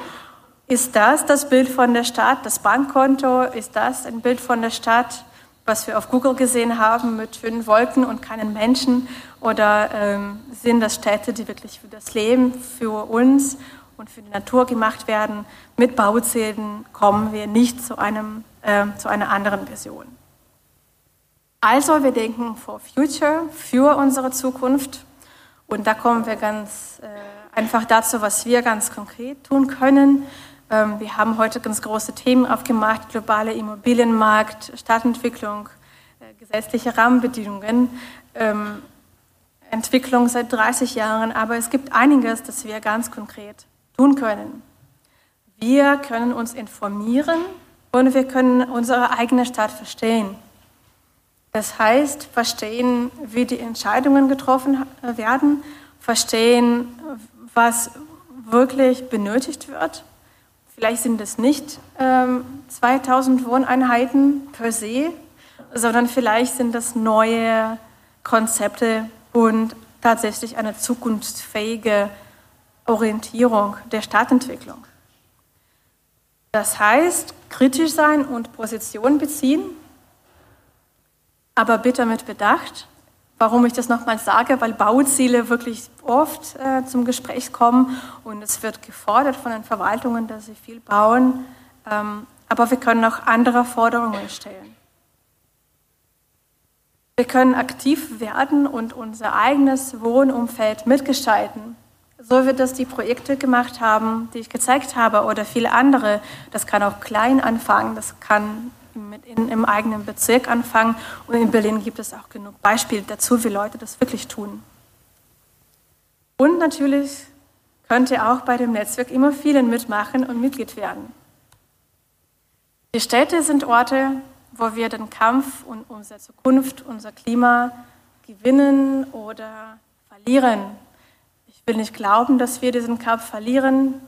ist das das Bild von der Stadt, das Bankkonto? Ist das ein Bild von der Stadt, was wir auf Google gesehen haben mit schönen Wolken und keinen Menschen? Oder ähm, sind das Städte, die wirklich für das Leben, für uns und für die Natur gemacht werden? Mit Bauzählen kommen wir nicht zu, einem, äh, zu einer anderen Version. Also wir denken for future, für unsere Zukunft. Und da kommen wir ganz äh, einfach dazu, was wir ganz konkret tun können. Ähm, wir haben heute ganz große Themen aufgemacht, globale Immobilienmarkt, Stadtentwicklung, äh, gesetzliche Rahmenbedingungen, ähm, Entwicklung seit 30 Jahren, aber es gibt einiges, das wir ganz konkret tun können. Wir können uns informieren und wir können unsere eigene Stadt verstehen. Das heißt, verstehen, wie die Entscheidungen getroffen werden, verstehen, was wirklich benötigt wird Vielleicht sind es nicht ähm, 2000 Wohneinheiten per se, sondern vielleicht sind das neue Konzepte und tatsächlich eine zukunftsfähige Orientierung der Stadtentwicklung. Das heißt, kritisch sein und Position beziehen, aber bitte mit Bedacht. Warum ich das nochmal sage, weil Bauziele wirklich oft äh, zum Gespräch kommen und es wird gefordert von den Verwaltungen, dass sie viel bauen, ähm, aber wir können auch andere Forderungen stellen. Wir können aktiv werden und unser eigenes Wohnumfeld mitgestalten. So wie das die Projekte gemacht haben, die ich gezeigt habe, oder viele andere. Das kann auch klein anfangen, das kann mit in, im eigenen Bezirk anfangen. Und in Berlin gibt es auch genug Beispiele dazu, wie Leute das wirklich tun. Und natürlich könnte auch bei dem Netzwerk immer vielen mitmachen und Mitglied werden. Die Städte sind Orte, wo wir den Kampf um unsere Zukunft, unser Klima gewinnen oder verlieren. Will nicht glauben, dass wir diesen Kampf verlieren.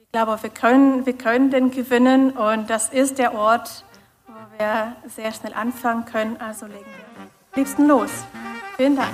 Ich glaube, wir können, wir können den gewinnen und das ist der Ort, wo wir sehr schnell anfangen können. Also legen wir am liebsten los. Vielen Dank.